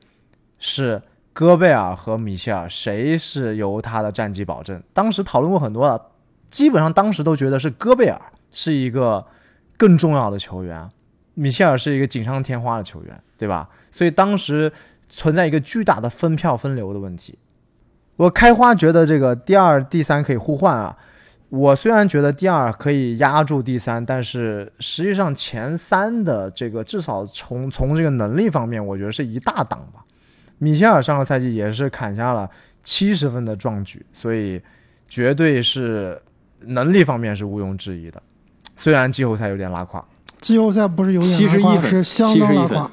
是戈贝尔和米切尔谁是由他的战绩保证。当时讨论过很多了，基本上当时都觉得是戈贝尔是一个更重要的球员，米切尔是一个锦上添花的球员，对吧？所以当时存在一个巨大的分票分流的问题。我开花觉得这个第二、第三可以互换啊。我虽然觉得第二可以压住第三，但是实际上前三的这个至少从从这个能力方面，我觉得是一大档吧。米切尔上个赛季也是砍下了七十分的壮举，所以绝对是能力方面是毋庸置疑的。虽然季后赛有点拉胯，季后赛不是有点71拉胯，分是相当拉71分胯。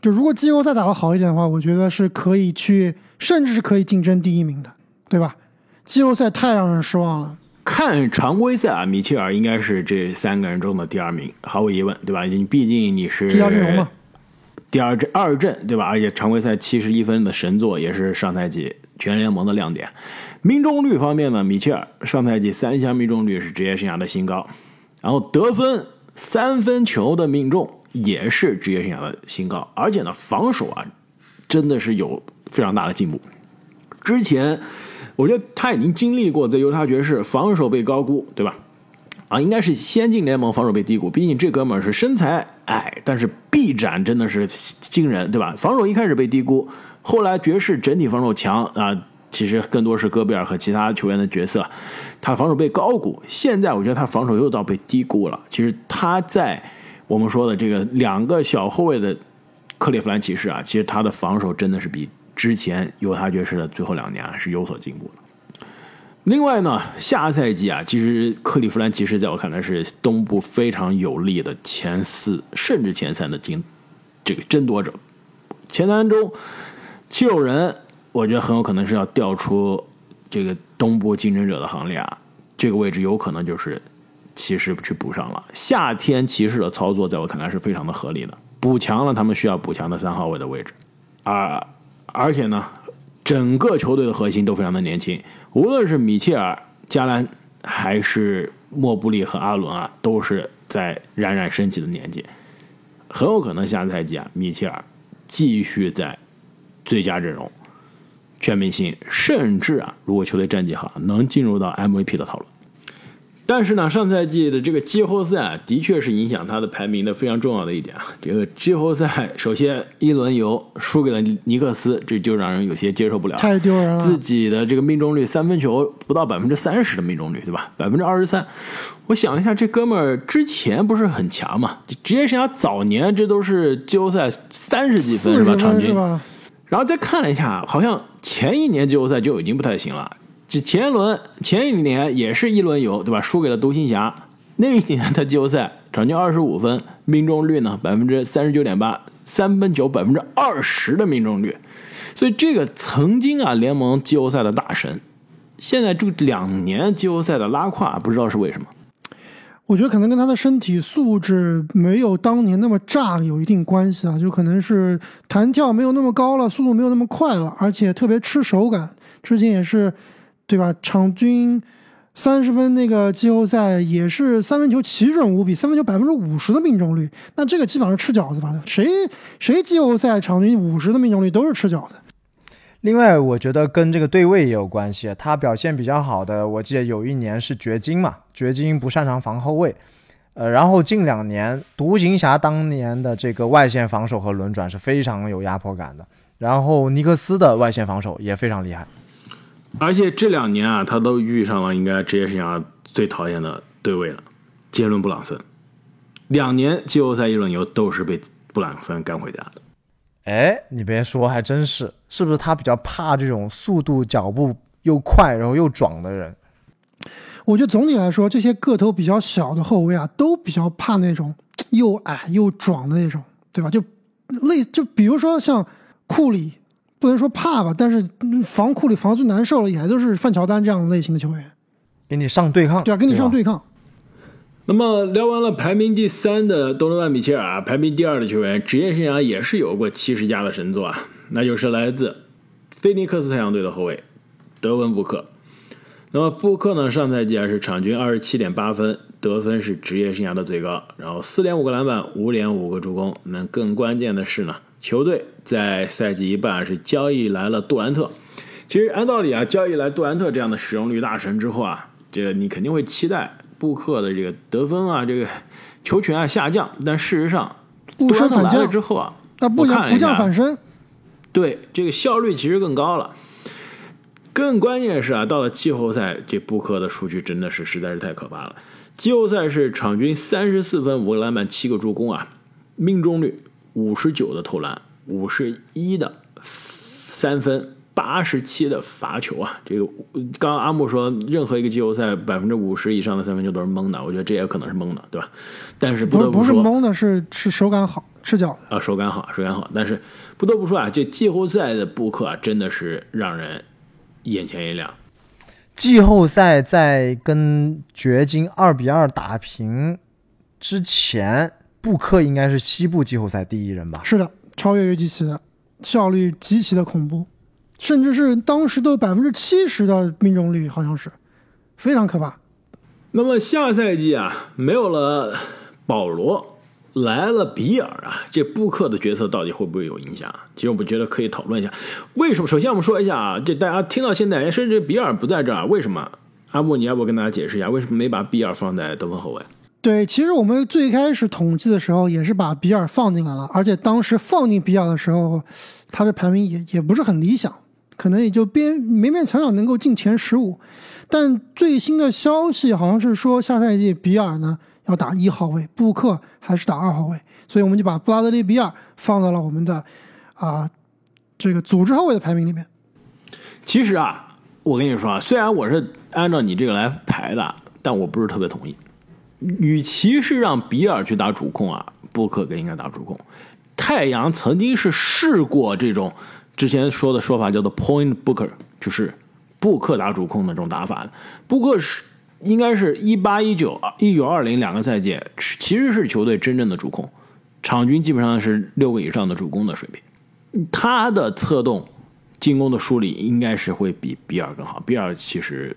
就如果季后赛打得好一点的话，我觉得是可以去，甚至是可以竞争第一名的，对吧？季后赛太让人失望了。看常规赛啊，米切尔应该是这三个人中的第二名，毫无疑问，对吧？你毕竟你是最佳阵容嘛，第二阵二阵，对吧？而且常规赛七十一分的神作也是上赛季全联盟的亮点。命中率方面呢，米切尔上赛季三项命中率是职业生涯的新高，然后得分三分球的命中也是职业生涯的新高，而且呢，防守啊真的是有 非常大的进步。之前我觉得他已经经历过在犹他爵士防守被高估，对吧？啊，应该是先进联盟防守被低估。毕竟这哥们儿是身材矮，但是臂展真的是惊人，对吧？防守一开始被低估，后来爵士整体防守强啊，其实更多是戈贝尔和其他球员的角色，他防守被高估。现在我觉得他防守又到被低估了。其实他在我们说的这个两个小后卫的克利夫兰骑士啊，其实他的防守真的是比之前犹他爵士的最后两年啊是有所进步的。另外呢，下赛季啊，其实克利夫兰骑士在我看来是东部非常有力的前四甚至前三的竞这个争夺者。前三中，七六人我觉得很有可能是要调出这个东部竞争者的行列啊，这个位置有可能就是骑士去补上了。夏天骑士的操作在我看来是非常的合理的，补强了他们需要补强的三号位的位置，而而且呢。整个球队的核心都非常的年轻，无论是米切尔、加兰，还是莫布利和阿伦啊，都是在冉冉升起的年纪，很有可能下赛季啊，米切尔继续在最佳阵容、全明星，甚至啊，如果球队战绩好，能进入到 MVP 的讨论。但是呢，上赛季的这个季后赛的确是影响他的排名的非常重要的一点啊。这个季后赛首先一轮游输给了尼克斯，这就让人有些接受不了，太丢人了。自己的这个命中率三分球不到百分之三十的命中率，对吧？百分之二十三。我想了一下，这哥们儿之前不是很强嘛？职业生涯早年这都是季后赛三十几分是吧？场均。然后再看了一下，好像前一年季后赛就已经不太行了。这前一轮前一年也是一轮游，对吧？输给了独行侠。那一年的季后赛，场均二十五分，命中率呢百分之三十九点八，三分球百分之二十的命中率。所以这个曾经啊联盟季后赛的大神，现在这两年季后赛的拉胯，不知道是为什么。我觉得可能跟他的身体素质没有当年那么炸有一定关系啊，就可能是弹跳没有那么高了，速度没有那么快了，而且特别吃手感。之前也是。对吧？场均三十分，那个季后赛也是三分球奇准无比，三分球百分之五十的命中率。那这个基本上是吃饺子吧？谁谁季后赛场均五十的命中率都是吃饺子。另外，我觉得跟这个对位也有关系。他表现比较好的，我记得有一年是掘金嘛，掘金不擅长防后卫。呃，然后近两年独行侠当年的这个外线防守和轮转是非常有压迫感的。然后尼克斯的外线防守也非常厉害。而且这两年啊，他都遇上了应该职业生涯最讨厌的对位了，杰伦布朗森。两年季后赛一轮游都是被布朗森赶回家的。哎，你别说，还真是，是不是他比较怕这种速度、脚步又快，然后又壮的人？我觉得总体来说，这些个头比较小的后卫啊，都比较怕那种又矮又壮的那种，对吧？就类就比如说像库里。不能说怕吧，但是防库里防最难受的，也都是范乔丹这样类型的球员，给你上对抗。对啊，给你上对抗。那么聊完了排名第三的多诺万·米切尔，啊排名第二的球员，职业生涯也是有过七十加的神作啊，那就是来自菲尼克斯太阳队的后卫德文·布克。那么布克呢，上赛季啊是场均二十七点八分，得分是职业生涯的最高，然后四点五个篮板，五点五个助攻。那更关键的是呢。球队在赛季一半是交易来了杜兰特，其实按道理啊，交易来杜兰特这样的使用率大神之后啊，这个你肯定会期待布克的这个得分啊，这个球权啊下降。但事实上，杜兰特来了之后啊，那不降不降反升，对这个效率其实更高了。更关键是啊，到了季后赛，这布克的数据真的是实在是太可怕了。季后赛是场均三十四分、五个篮板、七个助攻啊，命中率。五十九的投篮，五十一的三分，八十七的罚球啊！这个刚刚阿木说，任何一个季后赛百分之五十以上的三分球都是蒙的，我觉得这也可能是蒙的，对吧？但是不得不说，不是蒙的，是是手感好，吃饺子啊，手感好，手感好。但是不得不说啊，这季后赛的布克啊，真的是让人眼前一亮。季后赛在跟掘金二比二打平之前。布克应该是西部季后赛第一人吧？是的，超越约基奇的效率极其的恐怖，甚至是当时都百分之七十的命中率，好像是非常可怕。那么下赛季啊，没有了保罗，来了比尔啊，这布克的角色到底会不会有影响？其实我们觉得可以讨论一下，为什么？首先我们说一下啊，这大家听到现在，甚至比尔不在这儿，为什么？阿布，你要不跟大家解释一下，为什么没把比尔放在得分后卫？对，其实我们最开始统计的时候也是把比尔放进来了，而且当时放进比尔的时候，他的排名也也不是很理想，可能也就边勉勉强强能够进前十五。但最新的消息好像是说，下赛季比尔呢要打一号位，布克还是打二号位，所以我们就把布拉德利·比尔放到了我们的啊、这个组织后卫的排名里面。其实啊，我跟你说啊，虽然我是按照你这个来排的，但我不是特别同意。与其是让比尔去打主控啊，布克更应该打主控。太阳曾经是试过这种之前说的说法叫做 point booker，就是布克打主控的这种打法的。布克是应该是一八一九一九二零两个赛季，其实是球队真正的主控，场均基本上是六个以上的主攻的水平。他的策动、进攻的梳理应该是会比比尔更好。比尔其实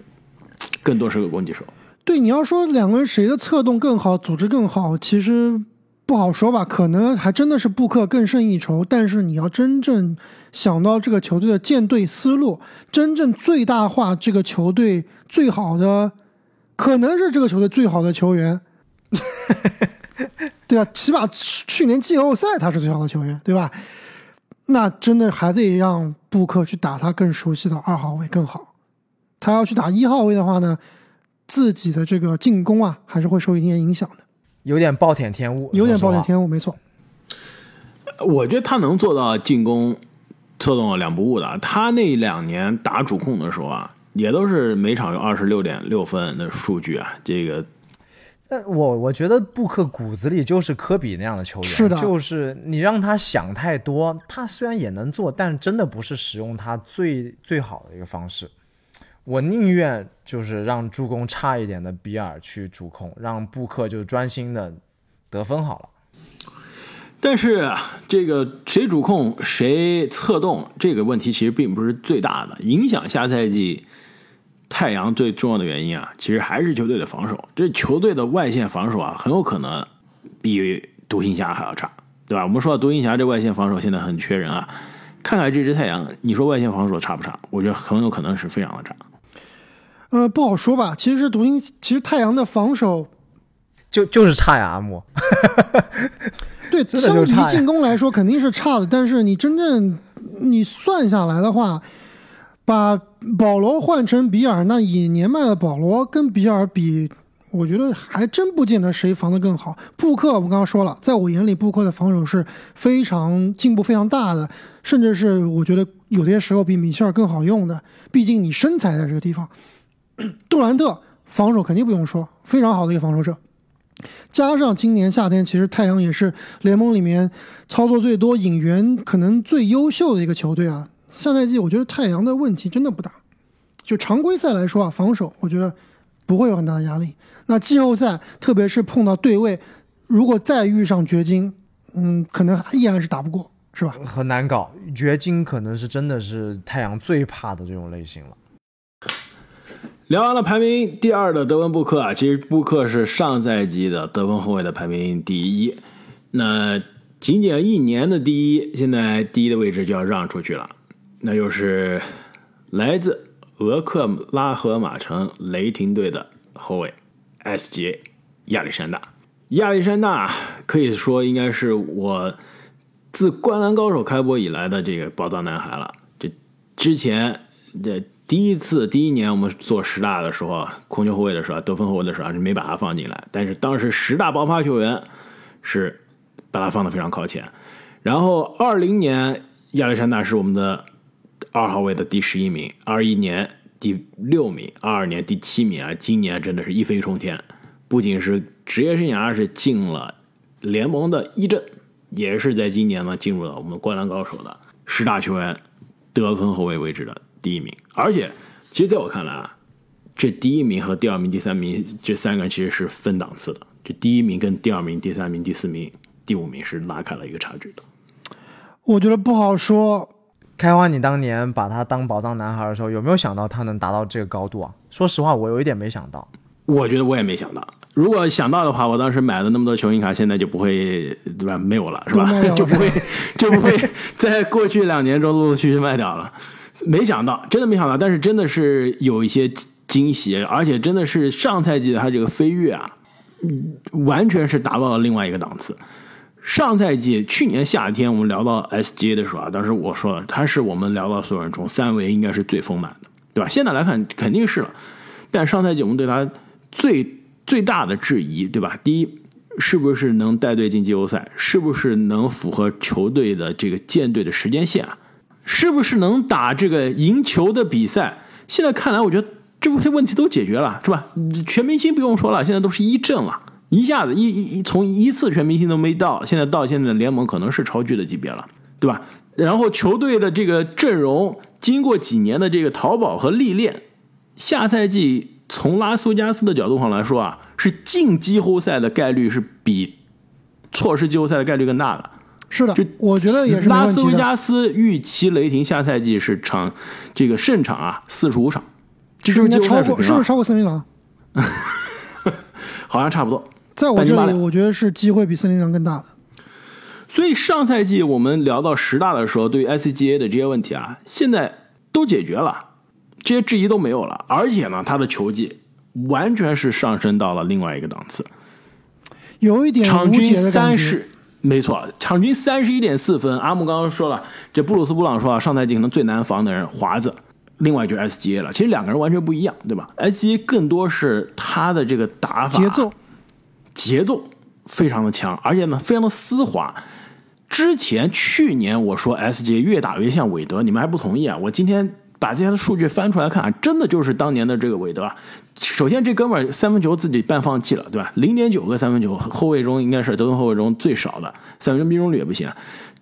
更多是个攻击手。对，你要说两个人谁的策动更好，组织更好，其实不好说吧，可能还真的是布克更胜一筹。但是你要真正想到这个球队的建队思路，真正最大化这个球队最好的，可能是这个球队最好的球员，对吧？起码去年季后赛他是最好的球员，对吧？那真的还得让布克去打他更熟悉的二号位更好。他要去打一号位的话呢？自己的这个进攻啊，还是会受一些影响的，有点暴殄天物，有点暴殄天物，没错。我觉得他能做到进攻策动两不误的。他那两年打主控的时候啊，也都是每场有二十六点六分的数据啊。这个但我我觉得布克骨子里就是科比那样的球员，是的就是你让他想太多，他虽然也能做，但真的不是使用他最最好的一个方式。我宁愿就是让助攻差一点的比尔去主控，让布克就专心的得分好了。但是这个谁主控谁策动这个问题其实并不是最大的，影响下赛季太阳最重要的原因啊，其实还是球队的防守。这球队的外线防守啊，很有可能比独行侠还要差，对吧？我们说独行侠这外线防守现在很缺人啊，看看这支太阳，你说外线防守差不差？我觉得很有可能是非常的差。呃，不好说吧。其实独行，其实太阳的防守，就就是差呀，阿木。对，相比进攻来说肯定是差的。但是你真正你算下来的话，把保罗换成比尔，那以年迈的保罗跟比尔比，我觉得还真不见得谁防得更好。布克，我刚刚说了，在我眼里，布克的防守是非常进步非常大的，甚至是我觉得有些时候比米切尔更好用的。毕竟你身材在这个地方。杜兰特防守肯定不用说，非常好的一个防守者。加上今年夏天，其实太阳也是联盟里面操作最多、引援可能最优秀的一个球队啊。下赛季我觉得太阳的问题真的不大，就常规赛来说啊，防守我觉得不会有很大的压力。那季后赛，特别是碰到对位，如果再遇上掘金，嗯，可能依然是打不过，是吧？很难搞，掘金可能是真的是太阳最怕的这种类型了。聊完了排名第二的德文布克啊，其实布克是上赛季的得分后卫的排名第一，那仅仅一年的第一，现在第一的位置就要让出去了，那就是来自俄克拉荷马城雷霆队的后卫 SGA 亚历山大。亚历山大可以说应该是我自《灌篮高手》开播以来的这个宝藏男孩了。这之前这第一次第一年我们做十大的时候，控球后卫的时候，得分后卫的时候是没把他放进来，但是当时十大爆发球员是把他放的非常靠前。然后二零年亚历山大是我们的二号位的第十一名，二一年第六名，二二年第七名啊，今年真的是一飞冲天，不仅是职业生涯是进了联盟的一阵，也是在今年呢进入了我们灌篮高手的十大球员得分后卫位置的第一名。而且，其实在我看来啊，这第一名和第二名、第三名这三个人其实是分档次的，这第一名跟第二名、第三名、第四名、第五名是拉开了一个差距的。我觉得不好说。开花，你当年把他当宝藏男孩的时候，有没有想到他能达到这个高度啊？说实话，我有一点没想到。我觉得我也没想到，如果想到的话，我当时买了那么多球星卡，现在就不会对吧？没有了是吧 就不会就不会在过去两年中陆陆续续卖掉了。没想到，真的没想到，但是真的是有一些惊喜，而且真的是上赛季的他这个飞跃啊，完全是达到了另外一个档次。上赛季去年夏天我们聊到 SGA 的时候啊，当时我说了，他是我们聊到所有人中三维应该是最丰满的，对吧？现在来看肯定是了，但上赛季我们对他最最大的质疑，对吧？第一，是不是能带队进季后赛？是不是能符合球队的这个建队的时间线啊？是不是能打这个赢球的比赛？现在看来，我觉得这些问题都解决了，是吧？全明星不用说了，现在都是一阵了，一下子一一一从一次全明星都没到，现在到现在的联盟可能是超巨的级别了，对吧？然后球队的这个阵容经过几年的这个淘宝和历练，下赛季从拉斯维加斯的角度上来说啊，是进季后赛的概率是比错失季后赛的概率更大的。是的就，我觉得也是拉。斯维加斯预期雷霆下赛季是场这个胜场啊四十五场，这就是应该季后赛水超过，是不是超过森林狼？好像差不多。在我这里，我觉得是机会比森林狼更大的。所以上赛季我们聊到十大的时候，对于 ICGA 的这些问题啊，现在都解决了，这些质疑都没有了。而且呢，他的球技完全是上升到了另外一个档次，有一点场均。三十，没错，场均三十一点四分。阿木刚刚说了，这布鲁斯布朗说啊，上赛季可能最难防的人华子，另外就是 SGA 了。其实两个人完全不一样，对吧？SGA 更多是他的这个打法节奏，节奏非常的强，而且呢非常的丝滑。之前去年我说 SGA 越打越像韦德，你们还不同意啊？我今天把这些数据翻出来看，啊真的就是当年的这个韦德啊。首先这哥们三分球自己半放弃了，对吧？零点九个三分球，后卫中应该是得分后卫中最少的，三分球命中率也不行。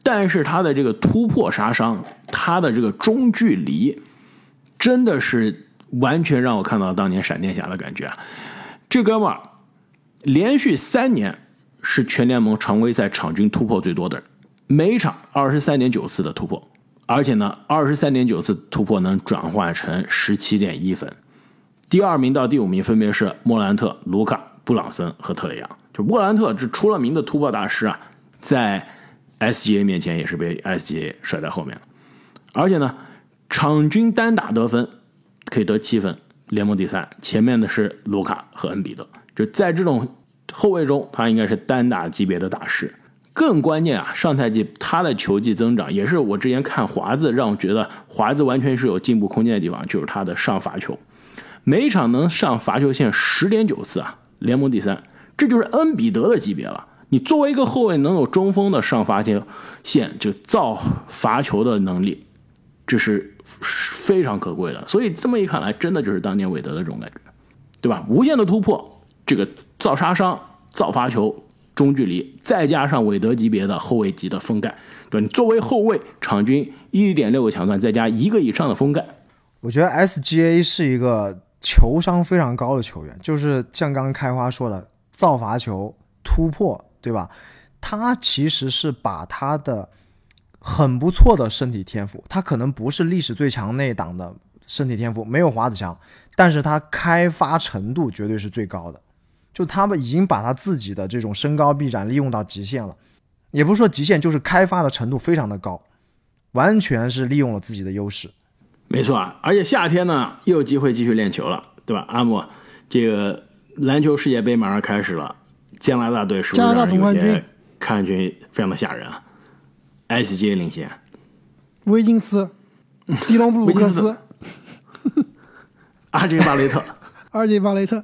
但是他的这个突破杀伤，他的这个中距离，真的是完全让我看到当年闪电侠的感觉啊！这哥们儿连续三年是全联盟常规赛场均突破最多的人，每场二十三点九次的突破，而且呢，二十三点九次突破能转换成十七点一分。第二名到第五名分别是莫兰特、卢卡、布朗森和特雷杨。就莫兰特这出了名的突破大师啊，在 SGA 面前也是被 SGA 甩在后面了。而且呢，场均单打得分可以得七分，联盟第三，前面的是卢卡和恩比德。就在这种后卫中，他应该是单打级别的大师。更关键啊，上赛季他的球技增长，也是我之前看华子让我觉得华子完全是有进步空间的地方，就是他的上罚球，每场能上罚球线十点九次啊，联盟第三，这就是恩比德的级别了。你作为一个后卫，能有中锋的上罚球线就造罚球的能力，这是非常可贵的。所以这么一看来，真的就是当年韦德的这种感觉，对吧？无限的突破，这个造杀伤、造罚球、中距离，再加上韦德级别的后卫级的封盖，对吧？你作为后卫，场均一点六个抢断，再加一个以上的封盖，我觉得 SGA 是一个球商非常高的球员，就是像刚刚开花说的，造罚球、突破，对吧？他其实是把他的很不错的身体天赋，他可能不是历史最强那一档的身体天赋，没有华子强，但是他开发程度绝对是最高的。就他们已经把他自己的这种身高臂展利用到极限了，也不是说极限，就是开发的程度非常的高，完全是利用了自己的优势。没错啊，而且夏天呢又有机会继续练球了，对吧？阿木，这个篮球世界杯马上开始了，加拿大队是不是加拿大让有总冠军些看上去非常的吓人啊？SGA 领先，威金斯、迪隆布鲁克威金斯斯、阿杰巴雷特，阿杰巴雷特。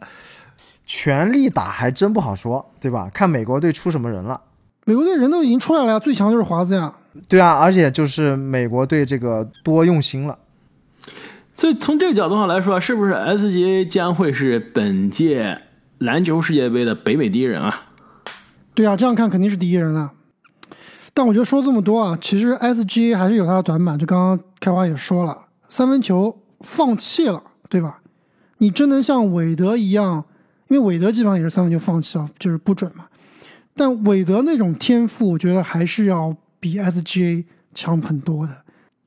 全力打还真不好说，对吧？看美国队出什么人了。美国队人都已经出来了呀，最强就是华子呀。对啊，而且就是美国队这个多用心了。所以从这个角度上来说，是不是 SGA 将会是本届篮球世界杯的北美第一人啊？对啊，这样看肯定是第一人了。但我觉得说这么多啊，其实 SGA 还是有他的短板，就刚刚开花也说了，三分球放弃了，对吧？你真能像韦德一样，因为韦德基本上也是三分球放弃了，就是不准嘛。但韦德那种天赋，我觉得还是要比 SGA 强很多的。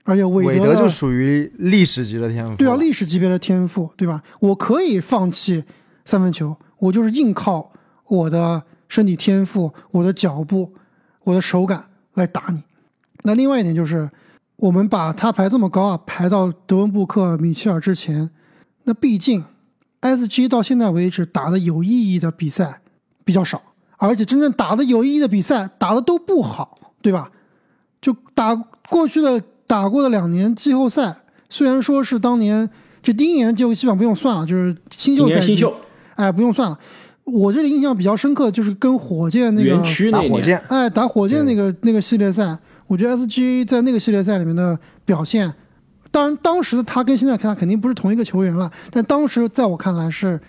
而且韦德韦德就属于历史级的天赋。对啊，历史级别的天赋，对吧？我可以放弃三分球，我就是硬靠我的身体天赋、我的脚步、我的手感来打你。那另外一点就是，我们把他排这么高啊，排到德文布克、米切尔之前，那毕竟 SG 到现在为止打的有意义的比赛比较少，而且真正打的有意义的比赛打的都不好，对吧？就打过去的打过的两年季后赛，虽然说是当年这第一年就基本不用算了，就是新秀赛季，年新秀。哎，不用算了。我这里印象比较深刻，就是跟火箭那个那，打火箭，哎，打火箭那个那个系列赛，我觉得 SGA 在那个系列赛里面的表现，当然当时他跟现在看肯定不是同一个球员了，但当时在我看来是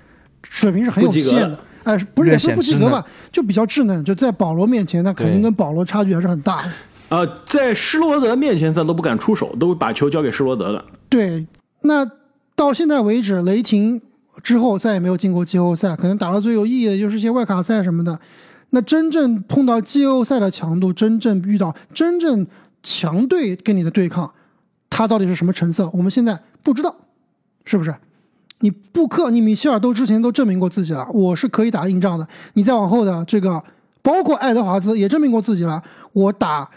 水平是很有限的，哎，不是也不是不及格吧，就比较稚嫩，就在保罗面前，那肯定跟保罗差距还是很大的。呃，在施罗德面前他都不敢出手，都把球交给施罗德了。对，那到现在为止，雷霆之后再也没有进过季后赛，可能打到最有意义的就是一些外卡赛什么的。那真正碰到季后赛的强度，真正遇到真正强队跟你的对抗，他到底是什么成色？我们现在不知道，是不是？你布克、你米切尔都之前都证明过自己了，我是可以打硬仗的。你再往后的这个，包括爱德华兹也证明过自己了，我打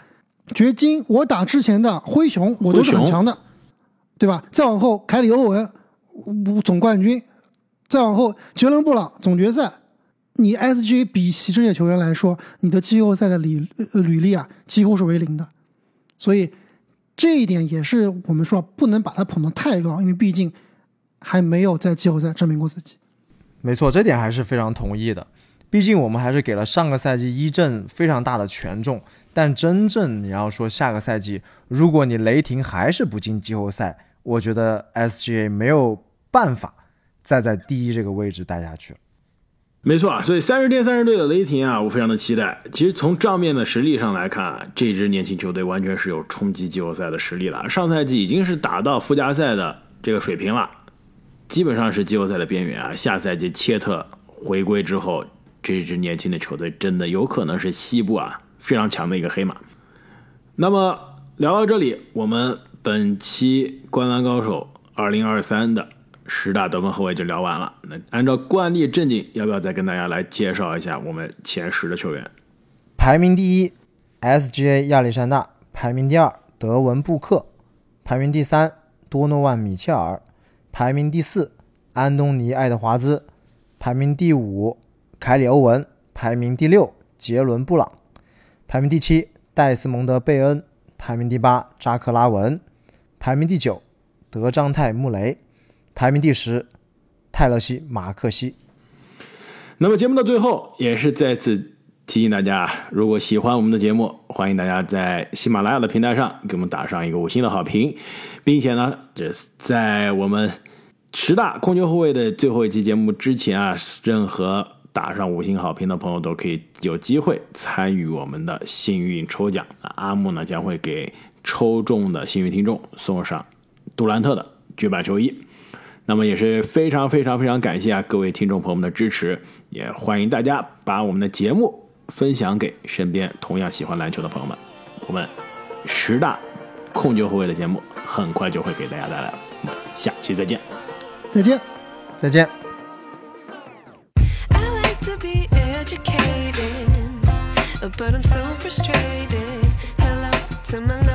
掘金，我打之前的灰熊，我都是很强的，对吧？再往后，凯里欧文五总冠军，再往后，杰伦布朗总决赛，你 SG 比起这些球员来说，你的季后赛的履呃履历啊，几乎是为零的。所以这一点也是我们说不能把他捧得太高，因为毕竟还没有在季后赛证明过自己。没错，这点还是非常同意的。毕竟我们还是给了上个赛季一阵非常大的权重，但真正你要说下个赛季，如果你雷霆还是不进季后赛，我觉得 SGA 没有办法再在第一这个位置待下去。没错啊，所以三十天三十队的雷霆啊，我非常的期待。其实从账面的实力上来看，这支年轻球队完全是有冲击季后赛的实力了。上赛季已经是打到附加赛的这个水平了，基本上是季后赛的边缘啊。下赛季切特回归之后，这支年轻的球队真的有可能是西部啊非常强的一个黑马。那么聊到这里，我们本期《灌篮高手2023》的十大得分后卫就聊完了。那按照惯例，正经要不要再跟大家来介绍一下我们前十的球员？排名第一，SGA 亚历山大；排名第二，德文布克；排名第三，多诺万米切尔；排名第四，安东尼爱德华兹；排名第五，凯里欧文；排名第六，杰伦布朗；排名第七，戴斯蒙德贝恩；排名第八，扎克拉文；排名第九，德章泰穆雷；排名第十，泰勒西马克西。那么节目的最后，也是再次提醒大家，如果喜欢我们的节目，欢迎大家在喜马拉雅的平台上给我们打上一个五星的好评，并且呢，这是在我们十大控球后卫的最后一期节目之前啊，任何打上五星好评的朋友都可以有机会参与我们的幸运抽奖。那阿木呢将会给抽中的幸运听众送上杜兰特的绝版球衣。那么也是非常非常非常感谢啊各位听众朋友们的支持，也欢迎大家把我们的节目分享给身边同样喜欢篮球的朋友们。我们十大控球后卫的节目很快就会给大家带来了，我们下期再见。再见。再见。But I'm so frustrated. Hello to my